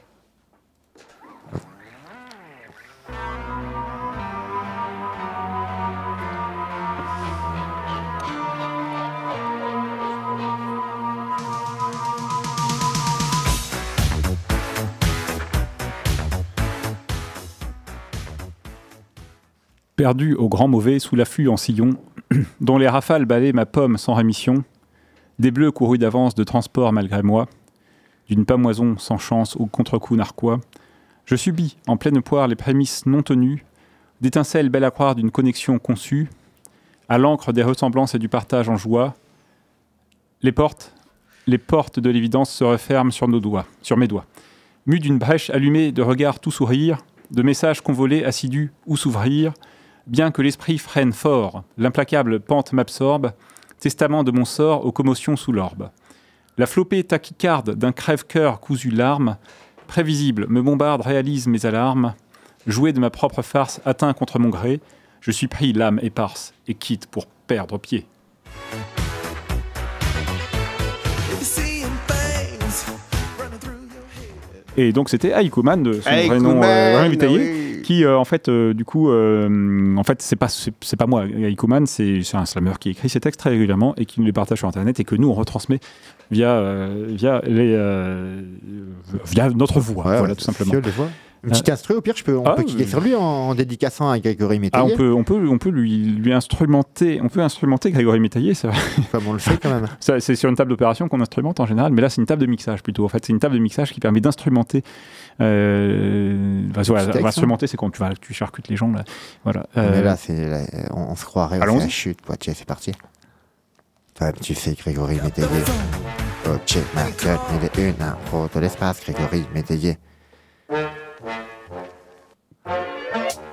Perdu au grand mauvais sous l'afflux en sillon, [CLEARS THROAT] dont les rafales balaient ma pomme sans rémission, des bleus courus d'avance de transport malgré moi, d'une pamoison sans chance au contre-coup narquois, je subis en pleine poire les prémices non tenues, d'étincelles belles à croire d'une connexion conçue, à l'encre des ressemblances et du partage en joie, les portes, les portes de l'évidence se referment sur nos doigts, sur mes doigts. Mu d'une brèche allumée de regards tout sourire, de messages convolés assidus ou s'ouvrir, bien que l'esprit freine fort, l'implacable pente m'absorbe, testament de mon sort aux commotions sous l'orbe. La flopée tachycarde d'un crève-cœur cousu larmes, prévisible, me bombarde, réalise mes alarmes. Jouet de ma propre farce, atteint contre mon gré, je suis pris l'âme éparse et quitte pour perdre pied. Et donc c'était Aikuman de son vrai nom euh, qui euh, en fait euh, du coup euh, en fait c'est pas c'est c'est pas moi Aikuman c'est un slammer qui écrit ses textes très régulièrement et qui nous les partage sur internet et que nous on retransmet via via les via notre voix Ouais, voilà tout simplement. Une petite instru, au pire, je peux, on Ah, peut cliquer euh, sur lui en, en dédicaçant à Grégory Ah, Métayer. on peut, on peut, on peut lui, lui instrumenter, on peut instrumenter Grégory Métayer. Ça, Comme [LAUGHS] on le fait quand même. ça, c'est sur une table d'opération qu'on instrumente en général, mais là c'est une table de mixage plutôt. En fait, c'est une table de mixage qui permet d'instrumenter. Euh, bah, voilà, Petit texte, hein. instrumenter, c'est quand tu vas, tu charcutes les gens là. Voilà. Mais Euh, là, c'est, là, on, on se croirait, fait la chute, quoi. Tiens, c'est parti. Tu sais, Grégory Métayer. Ok, ma gueule, mille et une impro de l'espace, Grégory Métayer.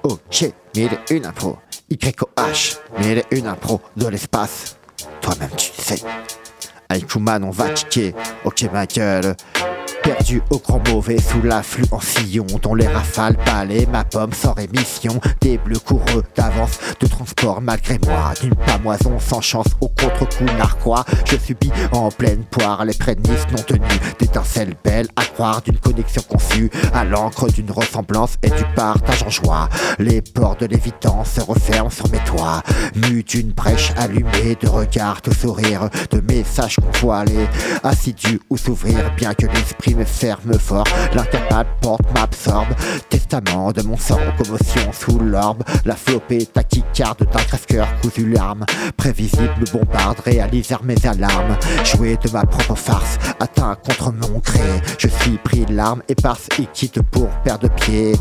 Ok, mille et une impro. YOH, mille et une impro de l'espace. Toi-même, tu sais. Aikuman, on va kicker. Ok, ma gueule. Perdu au grand mauvais sous l'afflux en sillon Dont les rafales balaient ma pomme sans rémission. Des bleus coureux d'avance de transport malgré moi D'une pamoison sans chance au contre-coup narquois. Je subis en pleine poire les prémices non tenues D'étincelles belles à croire d'une connexion conçue À l'encre d'une ressemblance et du partage en joie. Les ports de l'évidence se referment sur mes toits Mu d'une brèche allumée de regards de sourire De messages convoilés assidus ou s'ouvrir Bien que l'esprit me ferme fort. L'incapable porte m'absorbe Testament de mon sang commotion sous l'orbe. La flopée tachycarde d'un crève-cœur cousu larme. Prévisible bombarde, réalise mes alarmes. Jouer de ma propre farce, atteint contre mon gré. Je suis pris de larmes éparses et quitte pour perdre pied.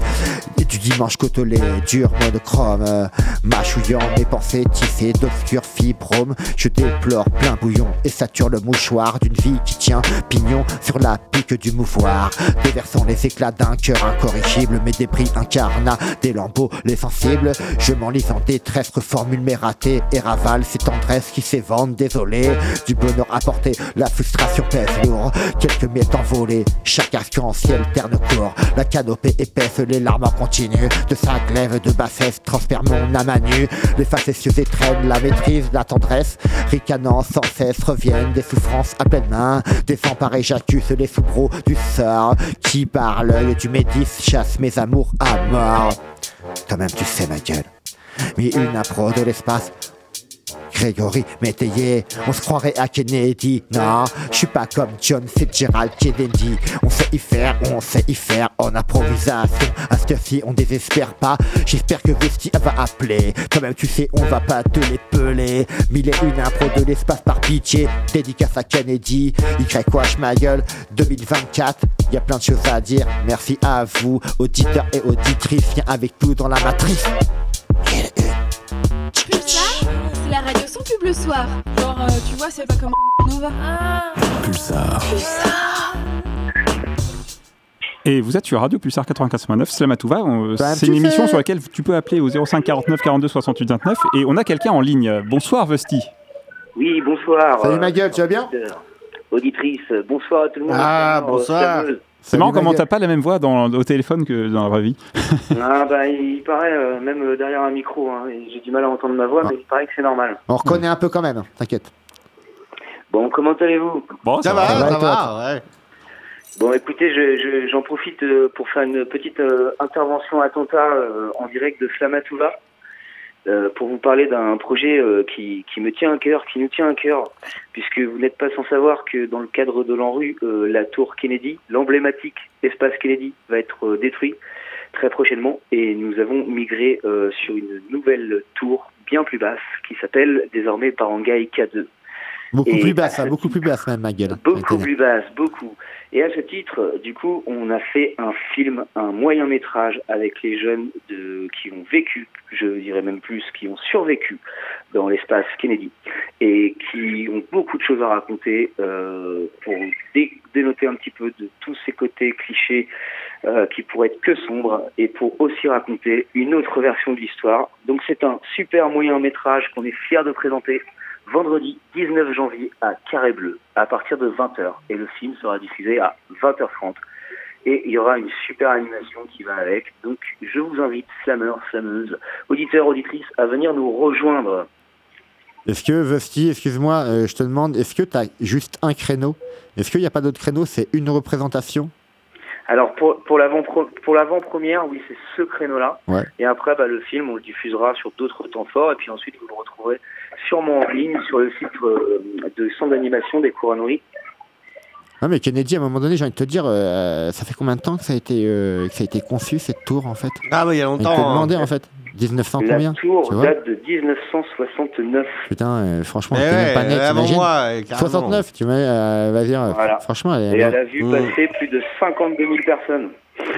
Du dimanche côtelé, dur monochrome Mâchouillant mes pensées tissées d'obscurs fibromes. Je déplore plein bouillon et sature le mouchoir D'une vie qui tient pignon sur la pique du mouvoir. Déversant les éclats d'un cœur incorrigible Mes débris incarnats, des lambeaux, les sensibles. Je m'enlise en détresse, reformule mes ratés Et ravale ces tendresses qui s'évendent Désolé du bonheur apporté, la frustration pèse lourd. Quelques miettes envolées, chaque arc-en-ciel terne court La canopée épaisse, les larmes en continu. De sa glaive de bassesse transperce mon âme à nu. Les facétieux étreignent la maîtrise, la tendresse. Ricanant sans cesse reviennent des souffrances à pleine main. Désemparés j'accuse les soubreaux du sort Qui par l'œil du médis chasse mes amours à mort. Toi-même tu sais ma gueule. Mais une impro de l'espace Grégory Métayer, on se croirait à Kennedy. Non, je suis pas comme John Fitzgerald Kennedy. On sait y faire, on sait y faire en improvisation. À ce ci on désespère pas. J'espère que Vesti va appeler. Toi-même, tu sais, on va pas te les peler. Mille et une impro de l'espace par pitié. Dédicace à Kennedy. Y wash ma gueule 2024. Y a plein de choses à dire. Merci à vous, auditeurs et auditrices. Viens avec nous dans la matrice. Sans pub le soir. Genre, euh, tu vois, c'est pas comme Nova. Pulsar. Pulsar. Et vous êtes sur Radio Pulsar 94.9, Slamatouva. Bah, C'est une émission sur laquelle tu peux appeler au 05 49 42 68 29. Et on a quelqu'un en ligne. Bonsoir, Vesti. Oui, bonsoir. Salut euh, ma gueule, tu vas bien? Auditrice, bonsoir à tout le monde. Ah, bonsoir. C'est marrant comment t'as pas la même voix dans, au téléphone que dans la vraie vie. [LAUGHS] Ah, bah, il paraît, euh, même euh, derrière un micro, hein, j'ai du mal à entendre ma voix, Ah. mais il paraît que c'est normal. On reconnaît un peu quand même, t'inquiète. Bon, comment allez-vous? Bon, Ça va, va, ça va, ouais. Bon, écoutez, je- je- j'en profite euh, pour faire une petite euh, intervention attentat euh, en direct de Flamatouva euh, pour vous parler d'un projet euh, qui, qui me tient à cœur, qui nous tient à cœur, puisque vous n'êtes pas sans savoir que dans le cadre de l'ANRU, euh, la tour Kennedy, l'emblématique espace Kennedy, va être euh, détruit très prochainement et nous avons migré euh, sur une nouvelle tour bien plus basse qui s'appelle désormais Barangay K2. Beaucoup Et plus basse, hein, beaucoup plus basse même, ma gueule. Beaucoup plus basse, beaucoup. Et à ce titre, du coup, on a fait un film, un moyen métrage avec les jeunes de, qui ont vécu, je dirais même plus, qui ont survécu dans l'espace Kennedy et qui ont beaucoup de choses à raconter euh, pour dé- dénoter un petit peu de tous ces côtés clichés euh, qui pourraient être que sombres et pour aussi raconter une autre version de l'histoire. Donc c'est un super moyen métrage qu'on est fier de présenter vendredi 19 janvier à Carré Bleu à partir de 20h et le film sera diffusé à 20h30 et il y aura une super animation qui va avec. Donc je vous invite, slameurs, slameuses, auditeurs, auditrices, à venir nous rejoindre. Est-ce que, Vesti, excuse-moi, euh, je te demande, est-ce que tu as juste un créneau? Est-ce qu'il n'y a pas d'autre créneau C'est une représentation? Alors pour, pour l'avant pour l'avant-première, oui, c'est ce créneau-là. Ouais. Et après, bah, le film, on le diffusera sur d'autres temps forts. Et puis ensuite, vous le retrouverez sûrement en ligne sur le site euh, de centre d'animation des couronneries. Non, mais Kennedy, à un moment donné, j'ai envie de te dire, euh, ça fait combien de temps que ça a été, euh, que ça a été conçu, cette tour, en fait? Ah, bah, il y a On longtemps. hein. demander, en fait. 1900 La combien tour Tu vois? date de 1969. Putain, euh, franchement, même ouais, pas net, avant moi, euh, carrément. 69, tu vois, euh, vas-y, euh, Voilà. franchement, elle est- Et elle a vu Mmh. passer plus de 52 000 personnes.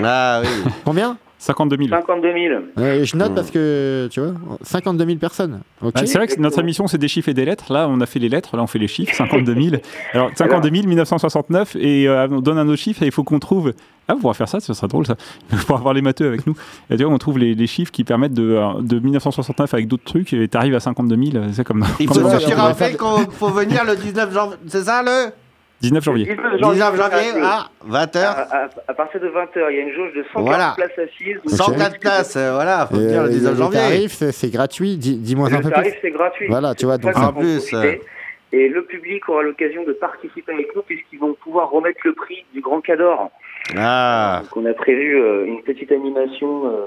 Ah oui. [LAUGHS] Combien? 52 000. 52 000. Euh, Je note Mmh. parce que, tu vois, 52 000 personnes. Ok. Bah, c'est vrai que notre émission, c'est des chiffres et des lettres. Là, on a fait les lettres, là, on fait les chiffres. 52 000. Alors, 52 000, 1969, et euh, on donne un autre chiffre, et il faut qu'on trouve. Ah, on pourra faire ça, ça serait drôle, ça. [LAUGHS] On pourra avoir les matheux avec nous. Et tu vois, on trouve les, les chiffres qui permettent de, euh, de 1969 avec d'autres trucs, et t'arrives à 52 000. C'est comme. Il faut dans- se on va rappeler faire- qu'il faut venir le 19 janvier. C'est ça le 19 janvier. 19 19 janvier à, à 20h. à- à partir de 20h, il y a une jauge de 104 Voilà. places assises. 104 places, euh, voilà, faut Et, euh, le 19 le janvier. tarif, c'est c'est gratuit. Dis- Dis-moi un Le peu tarif, plus. c'est gratuit. Voilà, tu vois, donc ça en plus, profiter. Et le public aura l'occasion de participer avec nous puisqu'ils vont pouvoir remettre le prix du Grand Cador. Ah, Donc on a prévu euh, une petite animation euh,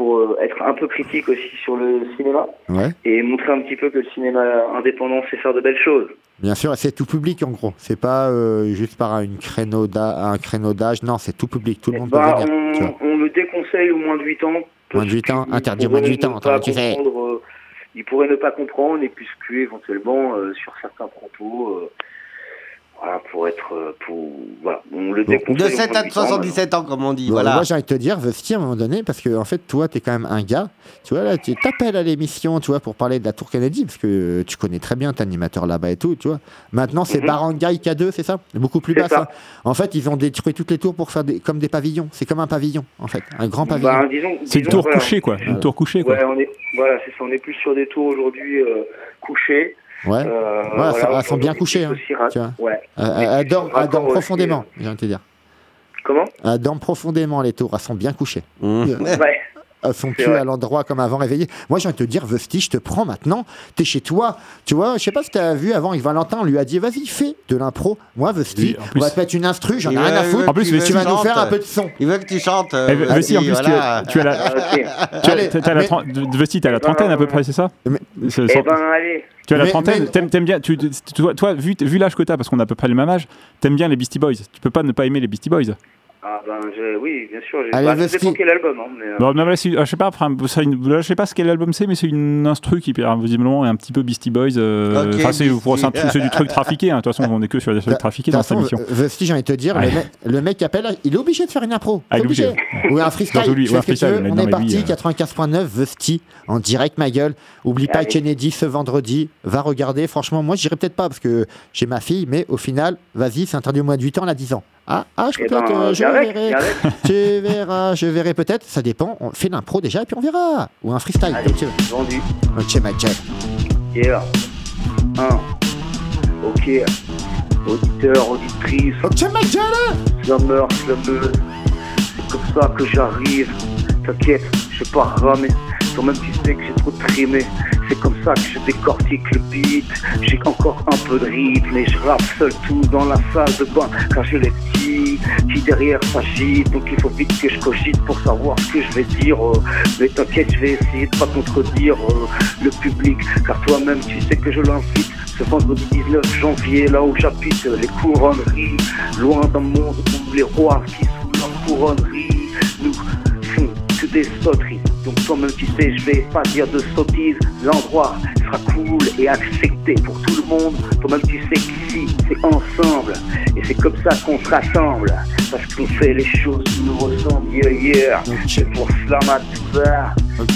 pour euh, être un peu critique aussi sur le cinéma Ouais, et montrer un petit peu que le cinéma indépendant sait faire de belles choses. bien sûr, c'est tout public en gros. C'est pas euh, juste par une créneau un créneau d'âge. Non, c'est tout public. Tout le monde Bah, peut venir. on, on le déconseille au moins de 8 ans. Moins de 8 ans, interdit au moins de 8 ans. tu sais. euh, il pourrait ne pas comprendre et puisque éventuellement euh, sur certains propos, voilà, pour être, euh, pour, voilà, on le déconseille. de au 7 moins à huit ans, 77 ans, comme on dit. Bon, Voilà. Moi, j'ai envie de te dire, Vesti, à un moment donné, parce que en fait, toi, t'es quand même un gars. Tu vois, là, tu t'appelles à l'émission, tu vois, pour parler de la Tour Kennedy, parce que euh, tu connais très bien, t'es animateur là-bas et tout, tu vois. Maintenant, c'est Mhm. Barangay K2, c'est ça? Beaucoup plus bas, ça. ça. En fait, ils ont détruit toutes les tours pour faire des, comme des pavillons. C'est comme un pavillon, en fait. Un grand Bah, pavillon. C'est une tour voilà. couchée, quoi. Une tour couchée, quoi. Ouais, on est, voilà, c'est ça. On est plus sur des tours aujourd'hui euh, couchées. Ouais. Euh, Ouais, elles voilà, sont- elles on sont bien couchées, hein, tu vois. Ouais. Euh, elles dorment, profondément, j'ai envie de te dire. Comment? Elles dorment profondément, les tours. Elles sont bien couchées. Mmh. Ouais. Sont plus vrai. à l'endroit comme avant réveillées. Moi, j'ai envie de te dire, Vesti, je te prends maintenant. T'es chez toi. Tu vois, je sais pas si t'as vu avant, avec Valentin, on lui a dit, vas-y, fais de l'impro. Moi, Vesti, on va te mettre une instru, j'en ai rien à foutre. En plus, tu vas nous faire un peu de son. Il veut que tu chantes. euh, Eh, vas-y, en plus, tu voilà. as- tu as la, [LAUGHS] Vesti, t'as la trentaine à peu près, c'est ça? Eh ben, allez. Tu as la trentaine, t'aimes, t'aimes bien, tu, tu- toi, toi, vu, vu l'âge que t'as, parce qu'on a à peu près le même âge, t'aimes bien les Beastie Boys. Tu peux pas ne pas aimer les Beastie Boys. Ah ben, je- oui, bien sûr. j'ai- dépend quel album. Hein, mais, euh, Bon, non, là, ah, je sais pas, enfin, c'est une- là, je sais pas ce quel album c'est, mais c'est une instru qui euh, visiblement est un petit peu Beastie Boys. euh, enfin, c'est, Beastie. c'est un truc- [LAUGHS] c'est du truc trafiqué. hein. De toute façon, on est que sur des trucs trafiqués dans cette émission. Vesti, j'ai envie de te dire, Ouais. le, mec, le mec qui appelle, il est obligé de faire une impro. Ah, C'est il est obligé. Ou un freestyle. Dans lui- freestyle, mais On non, est parti, lui, euh, 95.9, Vesti, en direct, ma gueule. Oublie pas. Kennedy ce vendredi. Va regarder. Franchement, moi, j'irai peut-être pas parce que j'ai ma fille, mais au final, vas-y, c'est interdit au moins de 8 ans, elle a 10 ans. Ah, ah je eh peux ben, euh, je verrai. [LAUGHS] Tu verras, je verrai peut-être. Ça dépend. On fait l'impro déjà et puis on verra. Ou un freestyle, Allez, comme tu veux. vendu. Ok, ma gueule. Yeah. Hein. Ok, auditeur, auditrice. Ok, ma gueule Slammer, slameuse. C'est comme ça que j'arrive. T'inquiète, je pas ramer. Toi-même, tu sais que j'ai trop trimé. C'est comme ça que je décortique le beat. J'ai encore un peu de rythme et je rappe seul tout dans la salle de bain. Car j'ai les petits qui derrière s'agitent. Donc il faut vite que je cogite pour savoir ce que je vais dire. euh. Mais t'inquiète, je vais essayer de pas contredire euh, le public. Car toi-même, tu sais que je l'invite. Ce vendredi 19 janvier, là où j'habite, les couronneries. Loin d'un monde où les rois qui sous leur couronnerie nous font que des sauteries. Donc toi-même tu sais, je vais pas dire de sottises. L'endroit sera cool et accepté pour tout le monde. Toi-même tu sais qu'ici c'est ensemble et c'est comme ça qu'on se rassemble. Parce qu'on fait les choses qui nous ressemblent. Yeah yeah. C'est pour slam à tout va.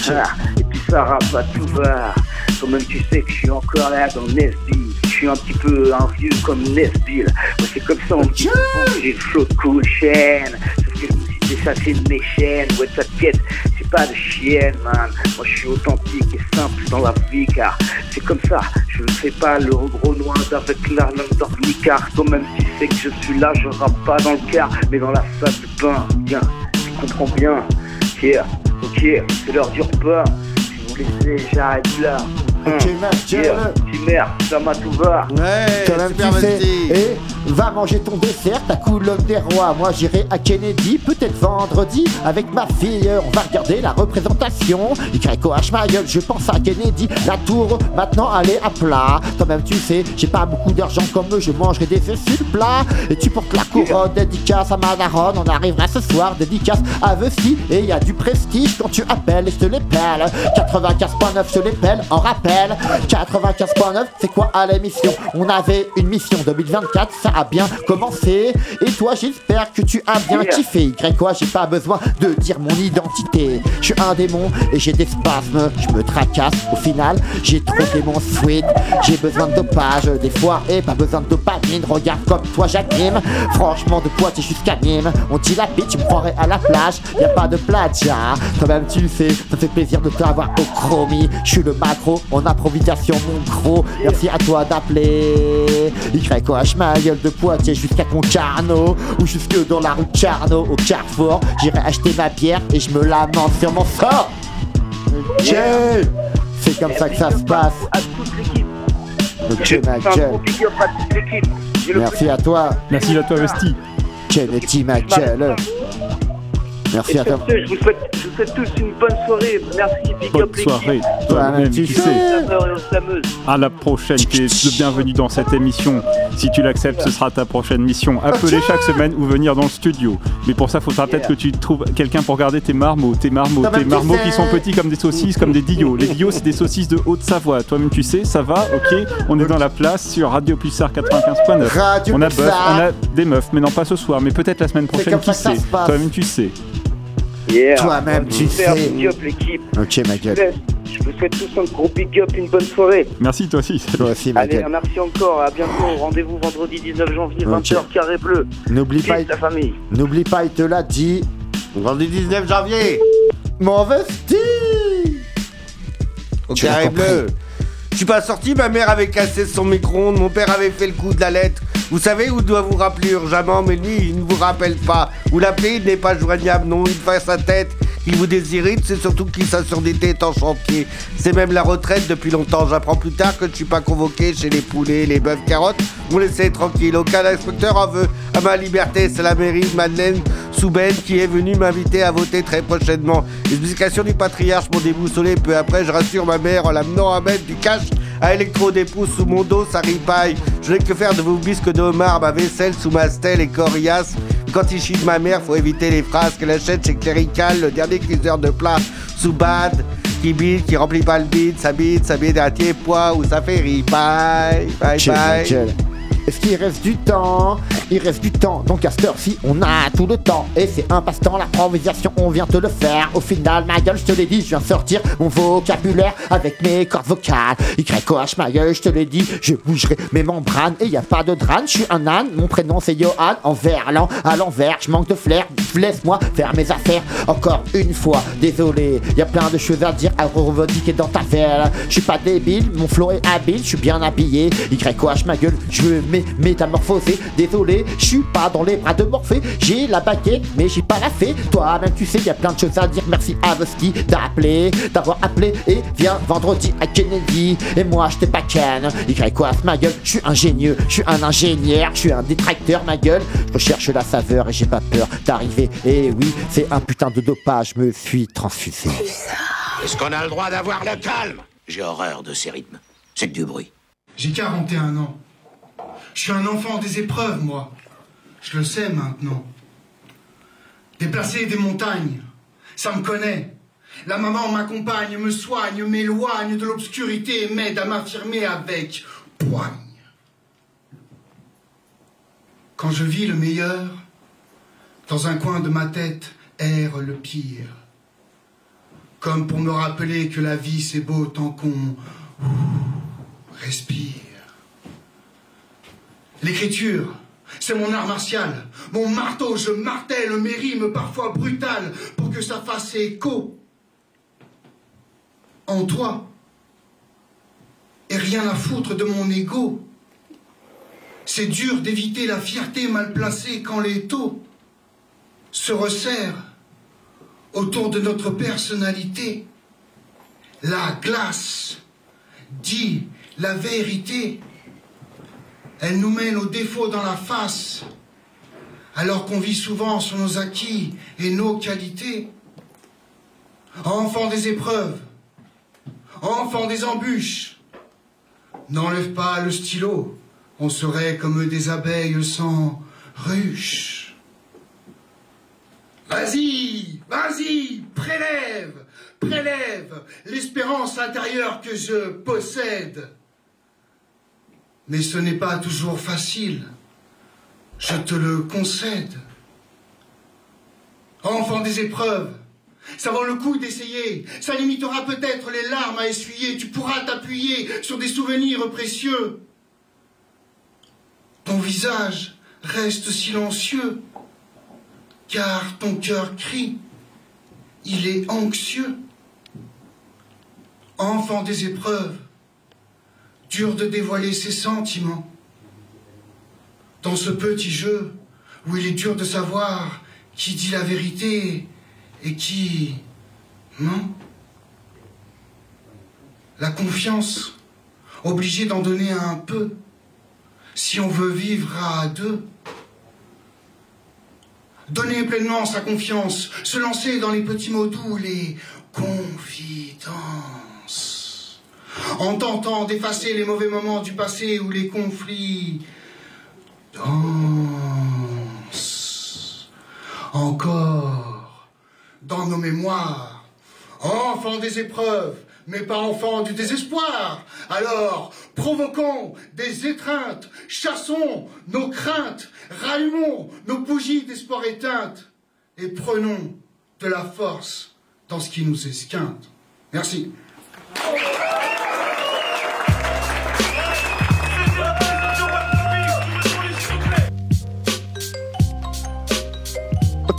Ah, et puis ça rappe à tout va. Toi-même tu sais que je suis encore là dans Nesby. Je suis un petit peu un vieux comme Nesbill. C'est comme ça on me dit j'ai le flow de cool chaîne. Sauf que je me suis c'est de mes chaînes. Ouais t'inquiète, c'est pas de chienne man. Moi je suis authentique et simple dans la vie car c'est comme ça. Je ne fais pas le gros noir avec la langue d'ornicard. Toi-même tu sais que je suis là, je rappe pas dans le car, mais dans la salle de bain. Bien, tu comprends bien. Yeah, ok, c'est l'heure du repas. Si vous laissez, j'arrête là. Petit merde, ça m'a tout va. Ouais, Quand même, super tu sais. Vesti. Et va manger ton dessert, ta coulombe des rois. Moi, j'irai à Kennedy, peut-être vendredi, avec ma fille. On va regarder la représentation. YOH ma gueule, je pense à Kennedy. La tour, maintenant, elle est à plat. Toi-même, tu sais, j'ai pas beaucoup d'argent comme eux, je mangerai des œufs sur le plat. Et tu portes la couronne, dédicace à ma daronne. On arrivera ce soir, dédicace à Vesty. Et il y a du prestige quand tu appelles et je te les pèle. 95.9, je te les pèle en rappel. 95.9, c'est quoi à l'émission? On avait une mission 2024, ça a bien commencé. Et toi, j'espère que tu as bien kiffé. Y quoi, j'ai pas besoin de dire mon identité. Je suis un démon et j'ai des spasmes. Je me tracasse. Au final, j'ai trop démon sweet. J'ai besoin de dopage des fois et pas besoin de dopamine. Regarde comme toi, j'anime. Franchement, de Poitiers jusqu'à Nîmes. On dit la bite, tu me croirais à la plage. Y a pas de plagia. Toi-même, tu le sais, ça fait plaisir de t'avoir au chromie. Je suis le macro en improvisation, mon gros. Merci à toi d'appeler. YOH ma gueule de Poitiers jusqu'à Concarneau. Ou jusque dans la rue de Charnot, au Carrefour. J'irai acheter ma bière et je me lamente sur mon sort. Ok. C'est comme ça que ça se passe. À toute l'équipe. Ok, ma gueule. Merci à toi. Merci à toi, Vesti. Kennedy, ma gueule. Merci Et à toi. je vous souhaite, je vous souhaite tous une bonne soirée. Merci, big Bonne up soirée. Toi, Toi-même, tu sais. À la prochaine, tu es le bienvenu dans cette émission. Si tu l'acceptes, ce sera ta prochaine mission. Appeler chaque semaine ou venir dans le studio. Mais pour ça, il faudra peut-être que tu trouves quelqu'un pour garder tes marmots. Tes marmots, tes marmots qui sont petits comme des saucisses, comme des dillots. Les dillots, c'est des saucisses de Haute-Savoie. Toi-même, tu sais, ça va, ok On est dans la place sur Radio Pulsar 95.9. Radio on a on a des meufs, mais non pas ce soir, mais peut-être la semaine prochaine, qui sait. Toi-même, tu sais. Yeah. Toi-même, tu Super sais. big up l'équipe. Ok, ma Je vous gueule. Je vous souhaite tous un gros big up, une bonne soirée. Merci, toi aussi. Toi aussi, ma Allez, gueule. merci encore. À bientôt. Rendez-vous vendredi 19 janvier, Ok. 20h, carré bleu. N'oublie pas, la famille. n'oublie pas, il te l'a dit. Vendredi 19 janvier. Mon vesti Au carré bleu. Je suis pas sorti, ma mère avait cassé son micro-ondes, mon père avait fait le coup de la lettre. Vous savez où doit vous rappeler urgemment, mais lui, il ne vous rappelle pas. Vous l'appelez, il n'est pas joignable, non, il fait sa tête. Il vous désirite, c'est surtout qu'il s'assure des têtes en chantier. C'est même la retraite depuis longtemps. J'apprends plus tard que je suis pas convoqué chez les poulets, les bœufs carottes. Vous laissez tranquille. Aucun inspecteur en veut à ma liberté. C'est la mairie de Madeleine Souben qui est venue m'inviter à voter très prochainement. L'explication du patriarche m'ont déboussolé peu après. Je rassure ma mère en l'amenant à mettre du cash à électro des pouces sous mon dos, ça ripaille. Je n'ai que faire de vos bisques de homard, ma vaisselle sous ma stèle et coriace. Quand il chie de ma mère, faut éviter les phrases qu'elle achète chez Clérical, le dernier cuiseur de plats sous bad. Qui bide, qui remplit pas le bide, ça bide, ça bide à poids ou ça fait ripaille. Bye bye. Est-ce qu'il reste du temps? Il reste du temps, donc à cette heure-ci, on a tout le temps. Et c'est un passe-temps, l'improvisation, on vient te le faire. Au final, ma gueule, je te l'ai dit, je viens sortir mon vocabulaire avec mes cordes vocales. YOH, ma gueule, je te l'ai dit, je bougerai mes membranes. Et y a pas de drane, je suis un âne, mon prénom c'est Johan. En verlan, à l'envers, je manque de flair, laisse-moi faire mes affaires. Encore une fois, désolé, y a plein de choses à dire, à revendiquer dans ta velle. Je suis pas débile, mon flow est habile, je suis bien habillé. YOH, ma gueule, je veux me métamorphoser. Désolé, je suis pas dans les bras de Morphée. J'ai la baguette, mais j'ai pas la fée. Toi-même, tu sais, y a plein de choses à dire. Merci à Voski d'appeler, d'avoir appelé. Et viens vendredi à Kennedy. Et moi, je t'ai pas ken. YOH, ma gueule, je suis ingénieux, je suis un ingénieur, je suis un détracteur, ma gueule. Je recherche la saveur et j'ai pas peur d'arriver. Et oui, c'est un putain de dopage, me suis transfusé. Est-ce qu'on a le droit d'avoir le calme? J'ai horreur de ces rythmes. C'est que du bruit. J'ai 41 ans. Je suis un enfant des épreuves, moi. Je le sais maintenant. Déplacer des montagnes, ça me connaît. La maman m'accompagne, me soigne, m'éloigne de l'obscurité et m'aide à m'affirmer avec poigne. Quand je vis le meilleur, dans un coin de ma tête erre le pire. Comme pour me rappeler que la vie c'est beau tant qu'on respire. L'écriture, c'est mon art martial. Mon marteau, je martèle mes rimes parfois brutales pour que ça fasse écho en toi. Et rien à foutre de mon ego. C'est dur d'éviter la fierté mal placée quand les taux se resserrent autour de notre personnalité. La glace dit la vérité. Elle nous met nos défauts dans la face, alors qu'on vit souvent sur nos acquis et nos qualités. Enfant des épreuves, enfant des embûches, n'enlève pas le stylo, on serait comme des abeilles sans ruche. Vas-y, vas-y, prélève, prélève l'espérance intérieure que je possède. Mais ce n'est pas toujours facile, je te le concède. Enfant des épreuves, ça vaut le coup d'essayer, ça limitera peut-être les larmes à essuyer, tu pourras t'appuyer sur des souvenirs précieux. Ton visage reste silencieux, car ton cœur crie, il est anxieux. Enfant des épreuves, dur de dévoiler ses sentiments. Dans ce petit jeu où il est dur de savoir qui dit la vérité et qui non. La confiance, obligé d'en donner un peu, si on veut vivre à deux. Donner pleinement sa confiance, se lancer dans les petits mots doux, les confidences. En tentant d'effacer les mauvais moments du passé ou les conflits dansent. Encore dans nos mémoires. Enfants des épreuves, mais pas enfants du désespoir. Alors, provoquons des étreintes, chassons nos craintes, rallumons nos bougies d'espoir éteintes et prenons de la force dans ce qui nous esquinte. Merci.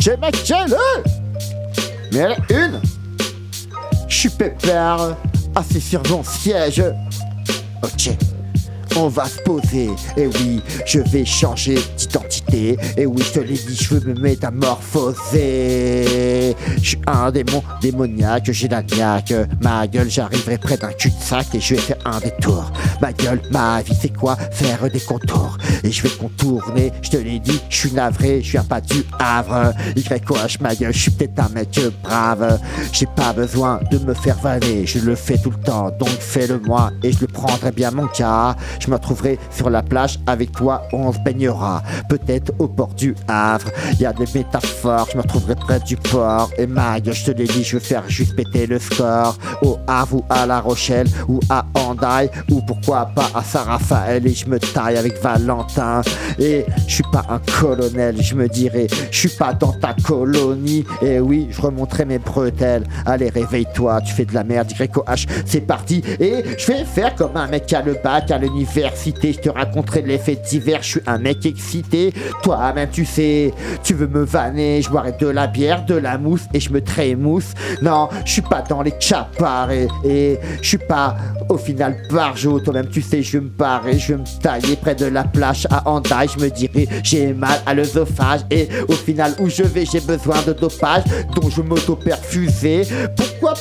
Ok, mec, tiens, là Mais elle est une Je suis pépère, assis sur mon siège. Ok, on va se poser. Et oui, je vais changer d'identité. Et oui, je te l'ai dit, je veux me métamorphoser. Je suis un démon démoniaque, j'ai la. Ma gueule, j'arriverai près d'un cul-de-sac et je vais faire un détour. Ma gueule, ma vie, c'est quoi? Faire des contours. Et je vais contourner, je te l'ai dit, je suis navré, je viens pas du Havre. YOH, ma gueule, je suis peut-être un mec brave. J'ai pas besoin de me faire valer, je le fais tout le temps, donc fais-le moi et je le prendrai bien mon cas. Je je me retrouverai sur la plage avec toi, on se baignera. Peut-être au port du Havre, y a des métaphores, je me retrouverai près du port. Et ma gueule, je te l'ai dit, je veux faire juste péter le score. Au Havre ou à La Rochelle ou à Handaï ou pourquoi pas à Saint-Raphaël et je me taille avec Valentin. Et je suis pas un colonel, je me dirais, je suis pas dans ta colonie. Et oui, je remonterai mes bretelles. Allez, réveille-toi, tu fais de la merde, YOH, c'est parti. Et je vais faire comme un mec à le bac à l'université. Je te raconterai l'effet d'hiver, je suis un mec excité. Toi-même, tu sais, tu veux me vanner, je boirai de la bière, de la mousse et je me trémousse. Non, je suis pas dans les chapards et, et je suis pas au final barjo. Toi-même, tu sais, je me barrer, je vais me tailler près de la plage à Handaï. Je me dirai, j'ai mal à l'œsophage et au final, où je vais, j'ai besoin de dopage dont je m'auto-perfusais.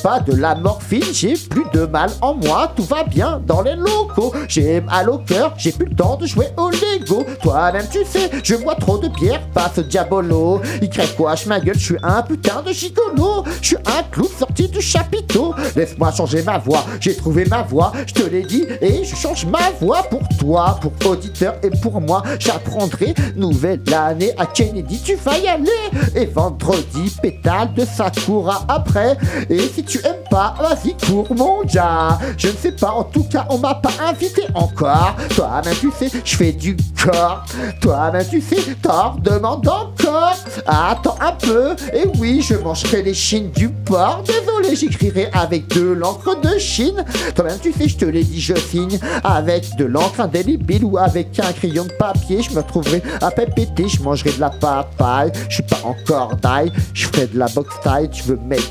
Pas de la morphine? J'ai plus de mal en moi, tout va bien dans les locaux. J'ai mal au cœur, j'ai plus le temps de jouer au Lego. Toi-même, tu sais, je bois trop de bière, passe diabolo. Il crée quoi, je ma gueule, je suis un putain de gigolo. Je suis un clou sorti du chapiteau. Laisse-moi changer ma voix, j'ai trouvé ma voix, je te l'ai dit, et je change ma voix pour toi, pour auditeur et pour moi. J'apprendrai nouvelle année à Kennedy, tu vas y aller. Et vendredi, pétale de Sakura après. Et si tu aimes pas, vas-y, cours mon gars. Je ne sais pas, en tout cas, on m'a pas invité encore. Toi-même, tu sais, je fais du corps. Toi-même, tu sais, t'en demandes encore. Attends un peu, et oui, je mangerai les chines du porc. Désolé, j'écrirai avec de l'encre de Chine. Toi-même, tu sais, je te l'ai dit, je signe avec de l'encre indélébile ou avec un crayon de papier. Je me trouverai à péter, je mangerai de la papaye. Je suis pas encore d'ail, je ferai de la boxe taille. Tu veux mettre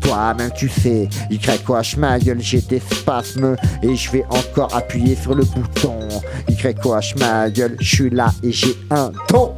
Toi-même, tu sais, Y quoi, je ma gueule, j'ai des spasmes et je vais encore appuyer sur le bouton. Y quoi, je ma gueule, je suis là et j'ai un ton.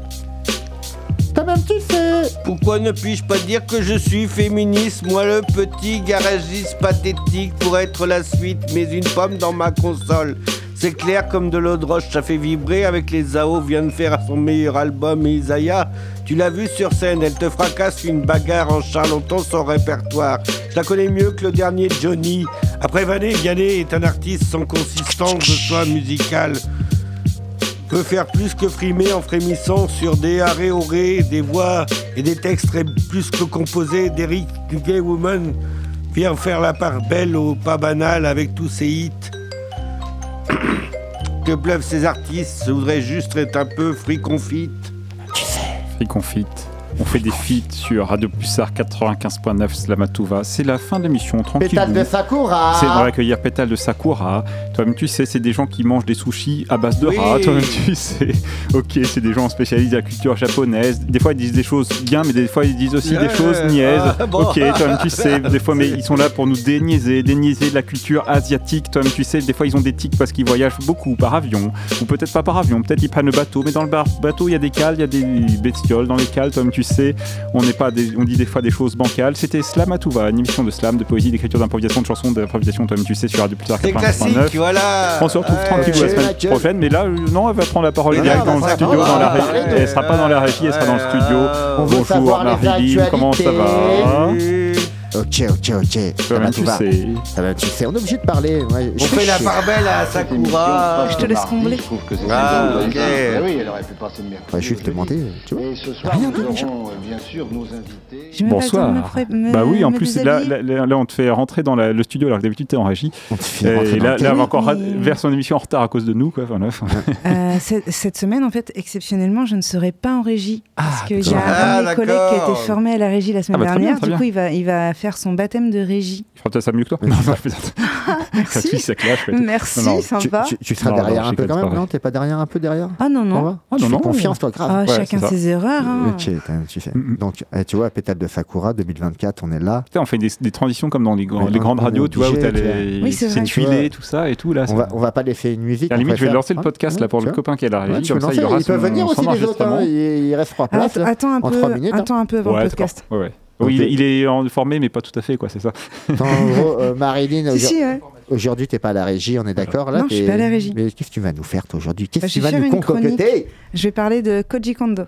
Toi-même, tu sais. Pourquoi ne puis-je pas dire que je suis féministe, moi le petit garagiste pathétique pour être la suite, mais une pomme dans ma console c'est clair comme de l'eau de roche, ça fait vibrer avec les AO vient de faire son meilleur album Isaiah. Tu l'as vu sur scène, elle te fracasse une bagarre en charlatan son répertoire. Je la connais mieux que le dernier Johnny. Après Vanet, Vianney est un artiste sans consistance de choix musical. Peut faire plus que frimer en frémissant sur des aréorés, des voix et des textes plus que composés d'Eric Gay Woman. Vient faire la part belle au pas banal avec tous ses hits. [COUGHS] que pleuvent ces artistes, je voudrais juste être un peu free confit. Free confit. On fait des feats sur Radio Pulsar 95.9 Slamatouva. C'est la fin de l'émission, tranquille. Pétale de Sakura. C'est on va accueillir Pétale de Sakura. Toi-même, tu sais, c'est des gens qui mangent des sushis à base de Oui. rats. Toi-même, tu sais. [LAUGHS] Ok, c'est des gens spécialisés de la culture japonaise. Des fois, ils disent des choses bien, mais des fois, ils disent aussi des choses niaises. Ah, bon. Ok, toi-même, tu sais. Des fois, mais ils sont là pour nous déniaiser, déniaiser de la culture asiatique. Toi-même, tu sais, des fois, ils ont des tics parce qu'ils voyagent beaucoup par avion. Ou peut-être pas par avion, peut-être ils prennent le bateau. Mais dans le bateau, il y a des cales, il y a des bestioles dans les cales. Toi-même, tu sais. On n'est pas des- on dit des fois des choses bancales. C'était Slam à tout va, une émission de slam, de poésie, d'écriture, d'improvisation, de chansons, d'improvisation. Toi-même, tu sais, sur Radio Pulsar C'est 89. classique, voilà. On se retrouve Ouais. tranquille la semaine prochaine, mais là, euh, non, elle va prendre la parole direct dans le studio, dans la régie. de- Elle sera pas dans la régie, elle sera dans le studio. On veut Bonjour Marilyn, comment ça va Ok, ok, ok. Ça va, tout tu. Ça va, tu sais. On est obligé de parler. Ouais, On je fait la part belle à Sakura. Je te laisse combler. Ah, ok. oui, elle aurait pu passer le mercredi. Ouais, juste demander, tu vois. Et ce soir, Rien nous de méchant. aurons euh, bien sûr nos invités. Bonsoir. bah oui, en plus, là, là, là, là, on te fait rentrer dans la- le studio alors que d'habitude t'es en régie. fait rentrer Et là, on va encore vers son émission en retard à cause de nous. Quoi. Euh, cette, semaine, en fait, exceptionnellement, je ne serai pas en régie. parce qu'il y a un de mes Ah, collègues qui a été formé à la régie la semaine Ah bah, dernière. du coup, il va, il va faire son baptême de régie. Il fera peut-être ça mieux que toi. Non, non. Merci. Merci, Non, non. Tu, sympa. tu- tu seras Non, derrière non, un peu quand même, pas non. T'es pas derrière un peu derrière Ah non, non. Ah, Tu non, fais non. confiance, toi, grave. Ah, Ouais, chacun ses erreurs. hein. Tu sais. Mm, mm. Donc, eh, tu vois, Pétale de Sakura 2024, on est là. Putain, on fait des, des transitions comme dans les, grands- les grandes radios, tu vois, où t'as les c'est filé, tout ça et tout. Là, On va, pas laisser une musique. à limite, je vais lancer le podcast là pour le copain qui est à la Ouais, régie. tu veux comme ça, lancer, il aura ils peuvent son- venir aussi les autres. hein, Il reste trois places. là, attends un en peu, trois minutes. hein. attends un peu avant le podcast. ouais. Oui, Ok. il, il est formé, mais pas tout à fait, quoi, c'est ça. Attends, en gros, euh, Marilyn, Si, si, ouais. aujourd'hui, t'es pas à la régie, on est d'accord là Non, je suis t'es- pas à la régie. Mais qu'est-ce que tu vas nous faire toi aujourd'hui? Qu'est-ce Bah, que je tu vais vas faire nous concocter? Je vais parler de Koji Kondo.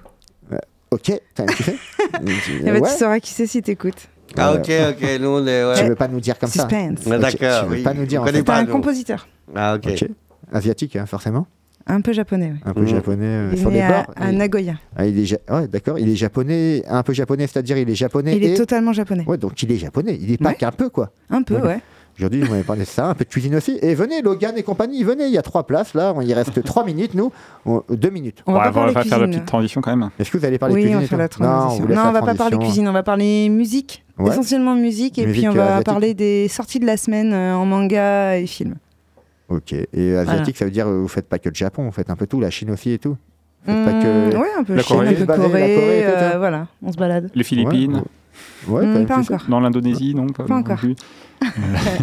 Ok, t'as- [LAUGHS] tu fais Eh ben, Ouais. Tu sauras qui c'est si t'écoutes. Ah, ok, ok, nous on est. Tu Ouais. veux pas nous dire comme ça? Suspense. Ah, Ok, D'accord, Tu veux oui. pas nous dire en fait. Pas, un nous. compositeur. Ah, ok. Ok. Asiatique, hein, forcément. Un peu japonais, oui. Un peu japonais euh, Il est né à, bords. à Il- Nagoya. Ah, il est ja- ouais, d'accord. Il est japonais, un peu japonais, c'est-à-dire il est japonais. Il est et- totalement japonais. Ouais, donc il est japonais. Il est pas Ouais. qu'un peu, quoi. Un peu, ouais. Aujourd'hui, vous m'avez parlé de ça, un peu de cuisine aussi. Et venez, Logan et compagnie, venez, il y a trois places là. Il reste [LAUGHS] trois minutes, nous. On- Deux minutes. On va Ouais, on parler va faire la petite transition quand même. Est-ce que vous allez parler oui, cuisine on fait la Non, transition. on Non, la on va pas parler cuisine, on va parler musique. Ouais. Essentiellement musique. Et Musique, puis on euh, va asiatique. parler des sorties de la semaine euh, en manga et films. Ok. Et asiatique, Voilà. ça veut dire euh, vous faites pas que le Japon, vous faites un peu tout, la Chine aussi et tout. Vous faites pas que. Mmh, ouais, un peu La Chine, Corée. un peu Corée. Corée tout, euh, voilà, on se balade. Les Philippines. Ouais, quand même, pas encore. Dans l'Indonésie, non Pas, Pas non encore. plus.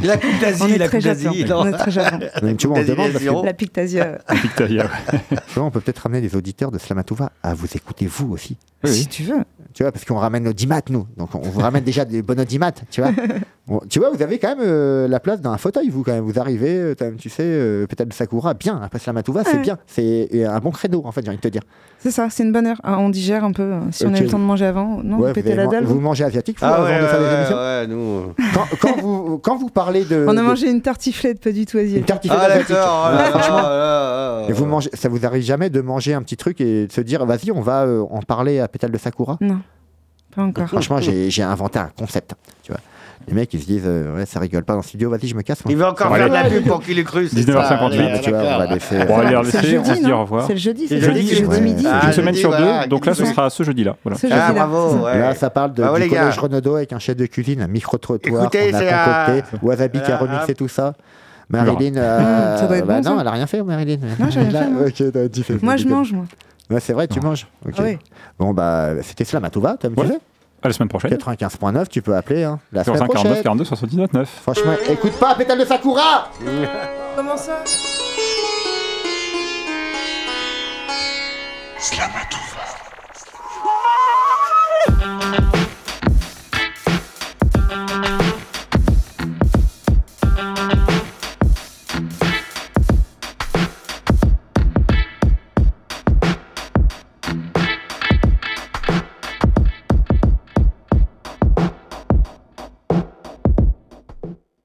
La Coupe d'Asie, la Coupe d'Asie. On est très Japon. [LAUGHS] Tu vois, on se demande, parce que- La Pictasia. La ouais. [LAUGHS] vois, on peut peut-être ramener les auditeurs de Slamatouva à vous écouter vous aussi. Si tu veux. Tu vois, parce qu'on ramène l'audimat, nous. Donc, on vous ramène déjà des bons audimats, tu vois. [LAUGHS] Bon, tu vois, vous avez quand même euh, la place d'un fauteuil, vous, quand même. Vous arrivez, euh, tu sais, euh, peut-être de Sakura, bien. Après Slamatouva, c'est Ouais. bien. C'est un bon créneau, en fait, j'ai envie de te dire. C'est ça, c'est une bonne heure. Ah, on digère un peu. euh, Si on a eu le temps de manger avant. Non, Ouais, vous pétez la dalle. vous vous mangez asiatique, vous, Ah avant ouais, de faire des ouais, émissions ouais, nous. [LAUGHS] quand, quand vous, quand vous parlez de. On a de- mangé une tartiflette, pas du tout asiatique. Une tartiflette Ah asiatique. franchement. là, là. Et vous mangez, ça vous arrive jamais de manger un petit truc et de se dire, vas-y, on va en parler à Pétale de Sakura? Non, pas encore. Franchement, j'ai inventé un concept. Tu vois. Les mecs, ils se disent, euh, ouais, ça rigole pas dans le studio, vas-y, je me casse. moi. Il veut encore Bon, faire de la pub pour qu'il ait cru. c'est 19h58. ça, Ouais, tu vois, on va laisser. Bon, allez, on jeudi, se dit au revoir. C'est le jeudi, c'est jeudi, jeudi, jeudi midi. Ah, Une semaine jeudi, sur voilà, deux, donc là ce sera ce jeudi-là. Voilà. Ce Ah, jeudi-là. bravo, ouais. Là, ça parle de, du gars. collège Renaudot avec un chef de cuisine, un micro-trottoir, Écoutez, on c'est a concocté, un- Wasabi qui a remixé tout ça. Marilyn, euh, ça doit être bah bon, non, elle a rien fait, Marilyn. Non, j'ai rien fait, moi. je mange, moi. Ouais, c'est vrai, tu manges. Ok. Ah oui. Bon, bah, c'était cela, Matouva, tu me Ouais. disais À la semaine prochaine. 95.9, tu peux appeler hein, la semaine 05 49 prochaine. 42 79 9. Franchement, écoute pas Pétale de Sakura [LAUGHS] Comment ça? Slamatouva.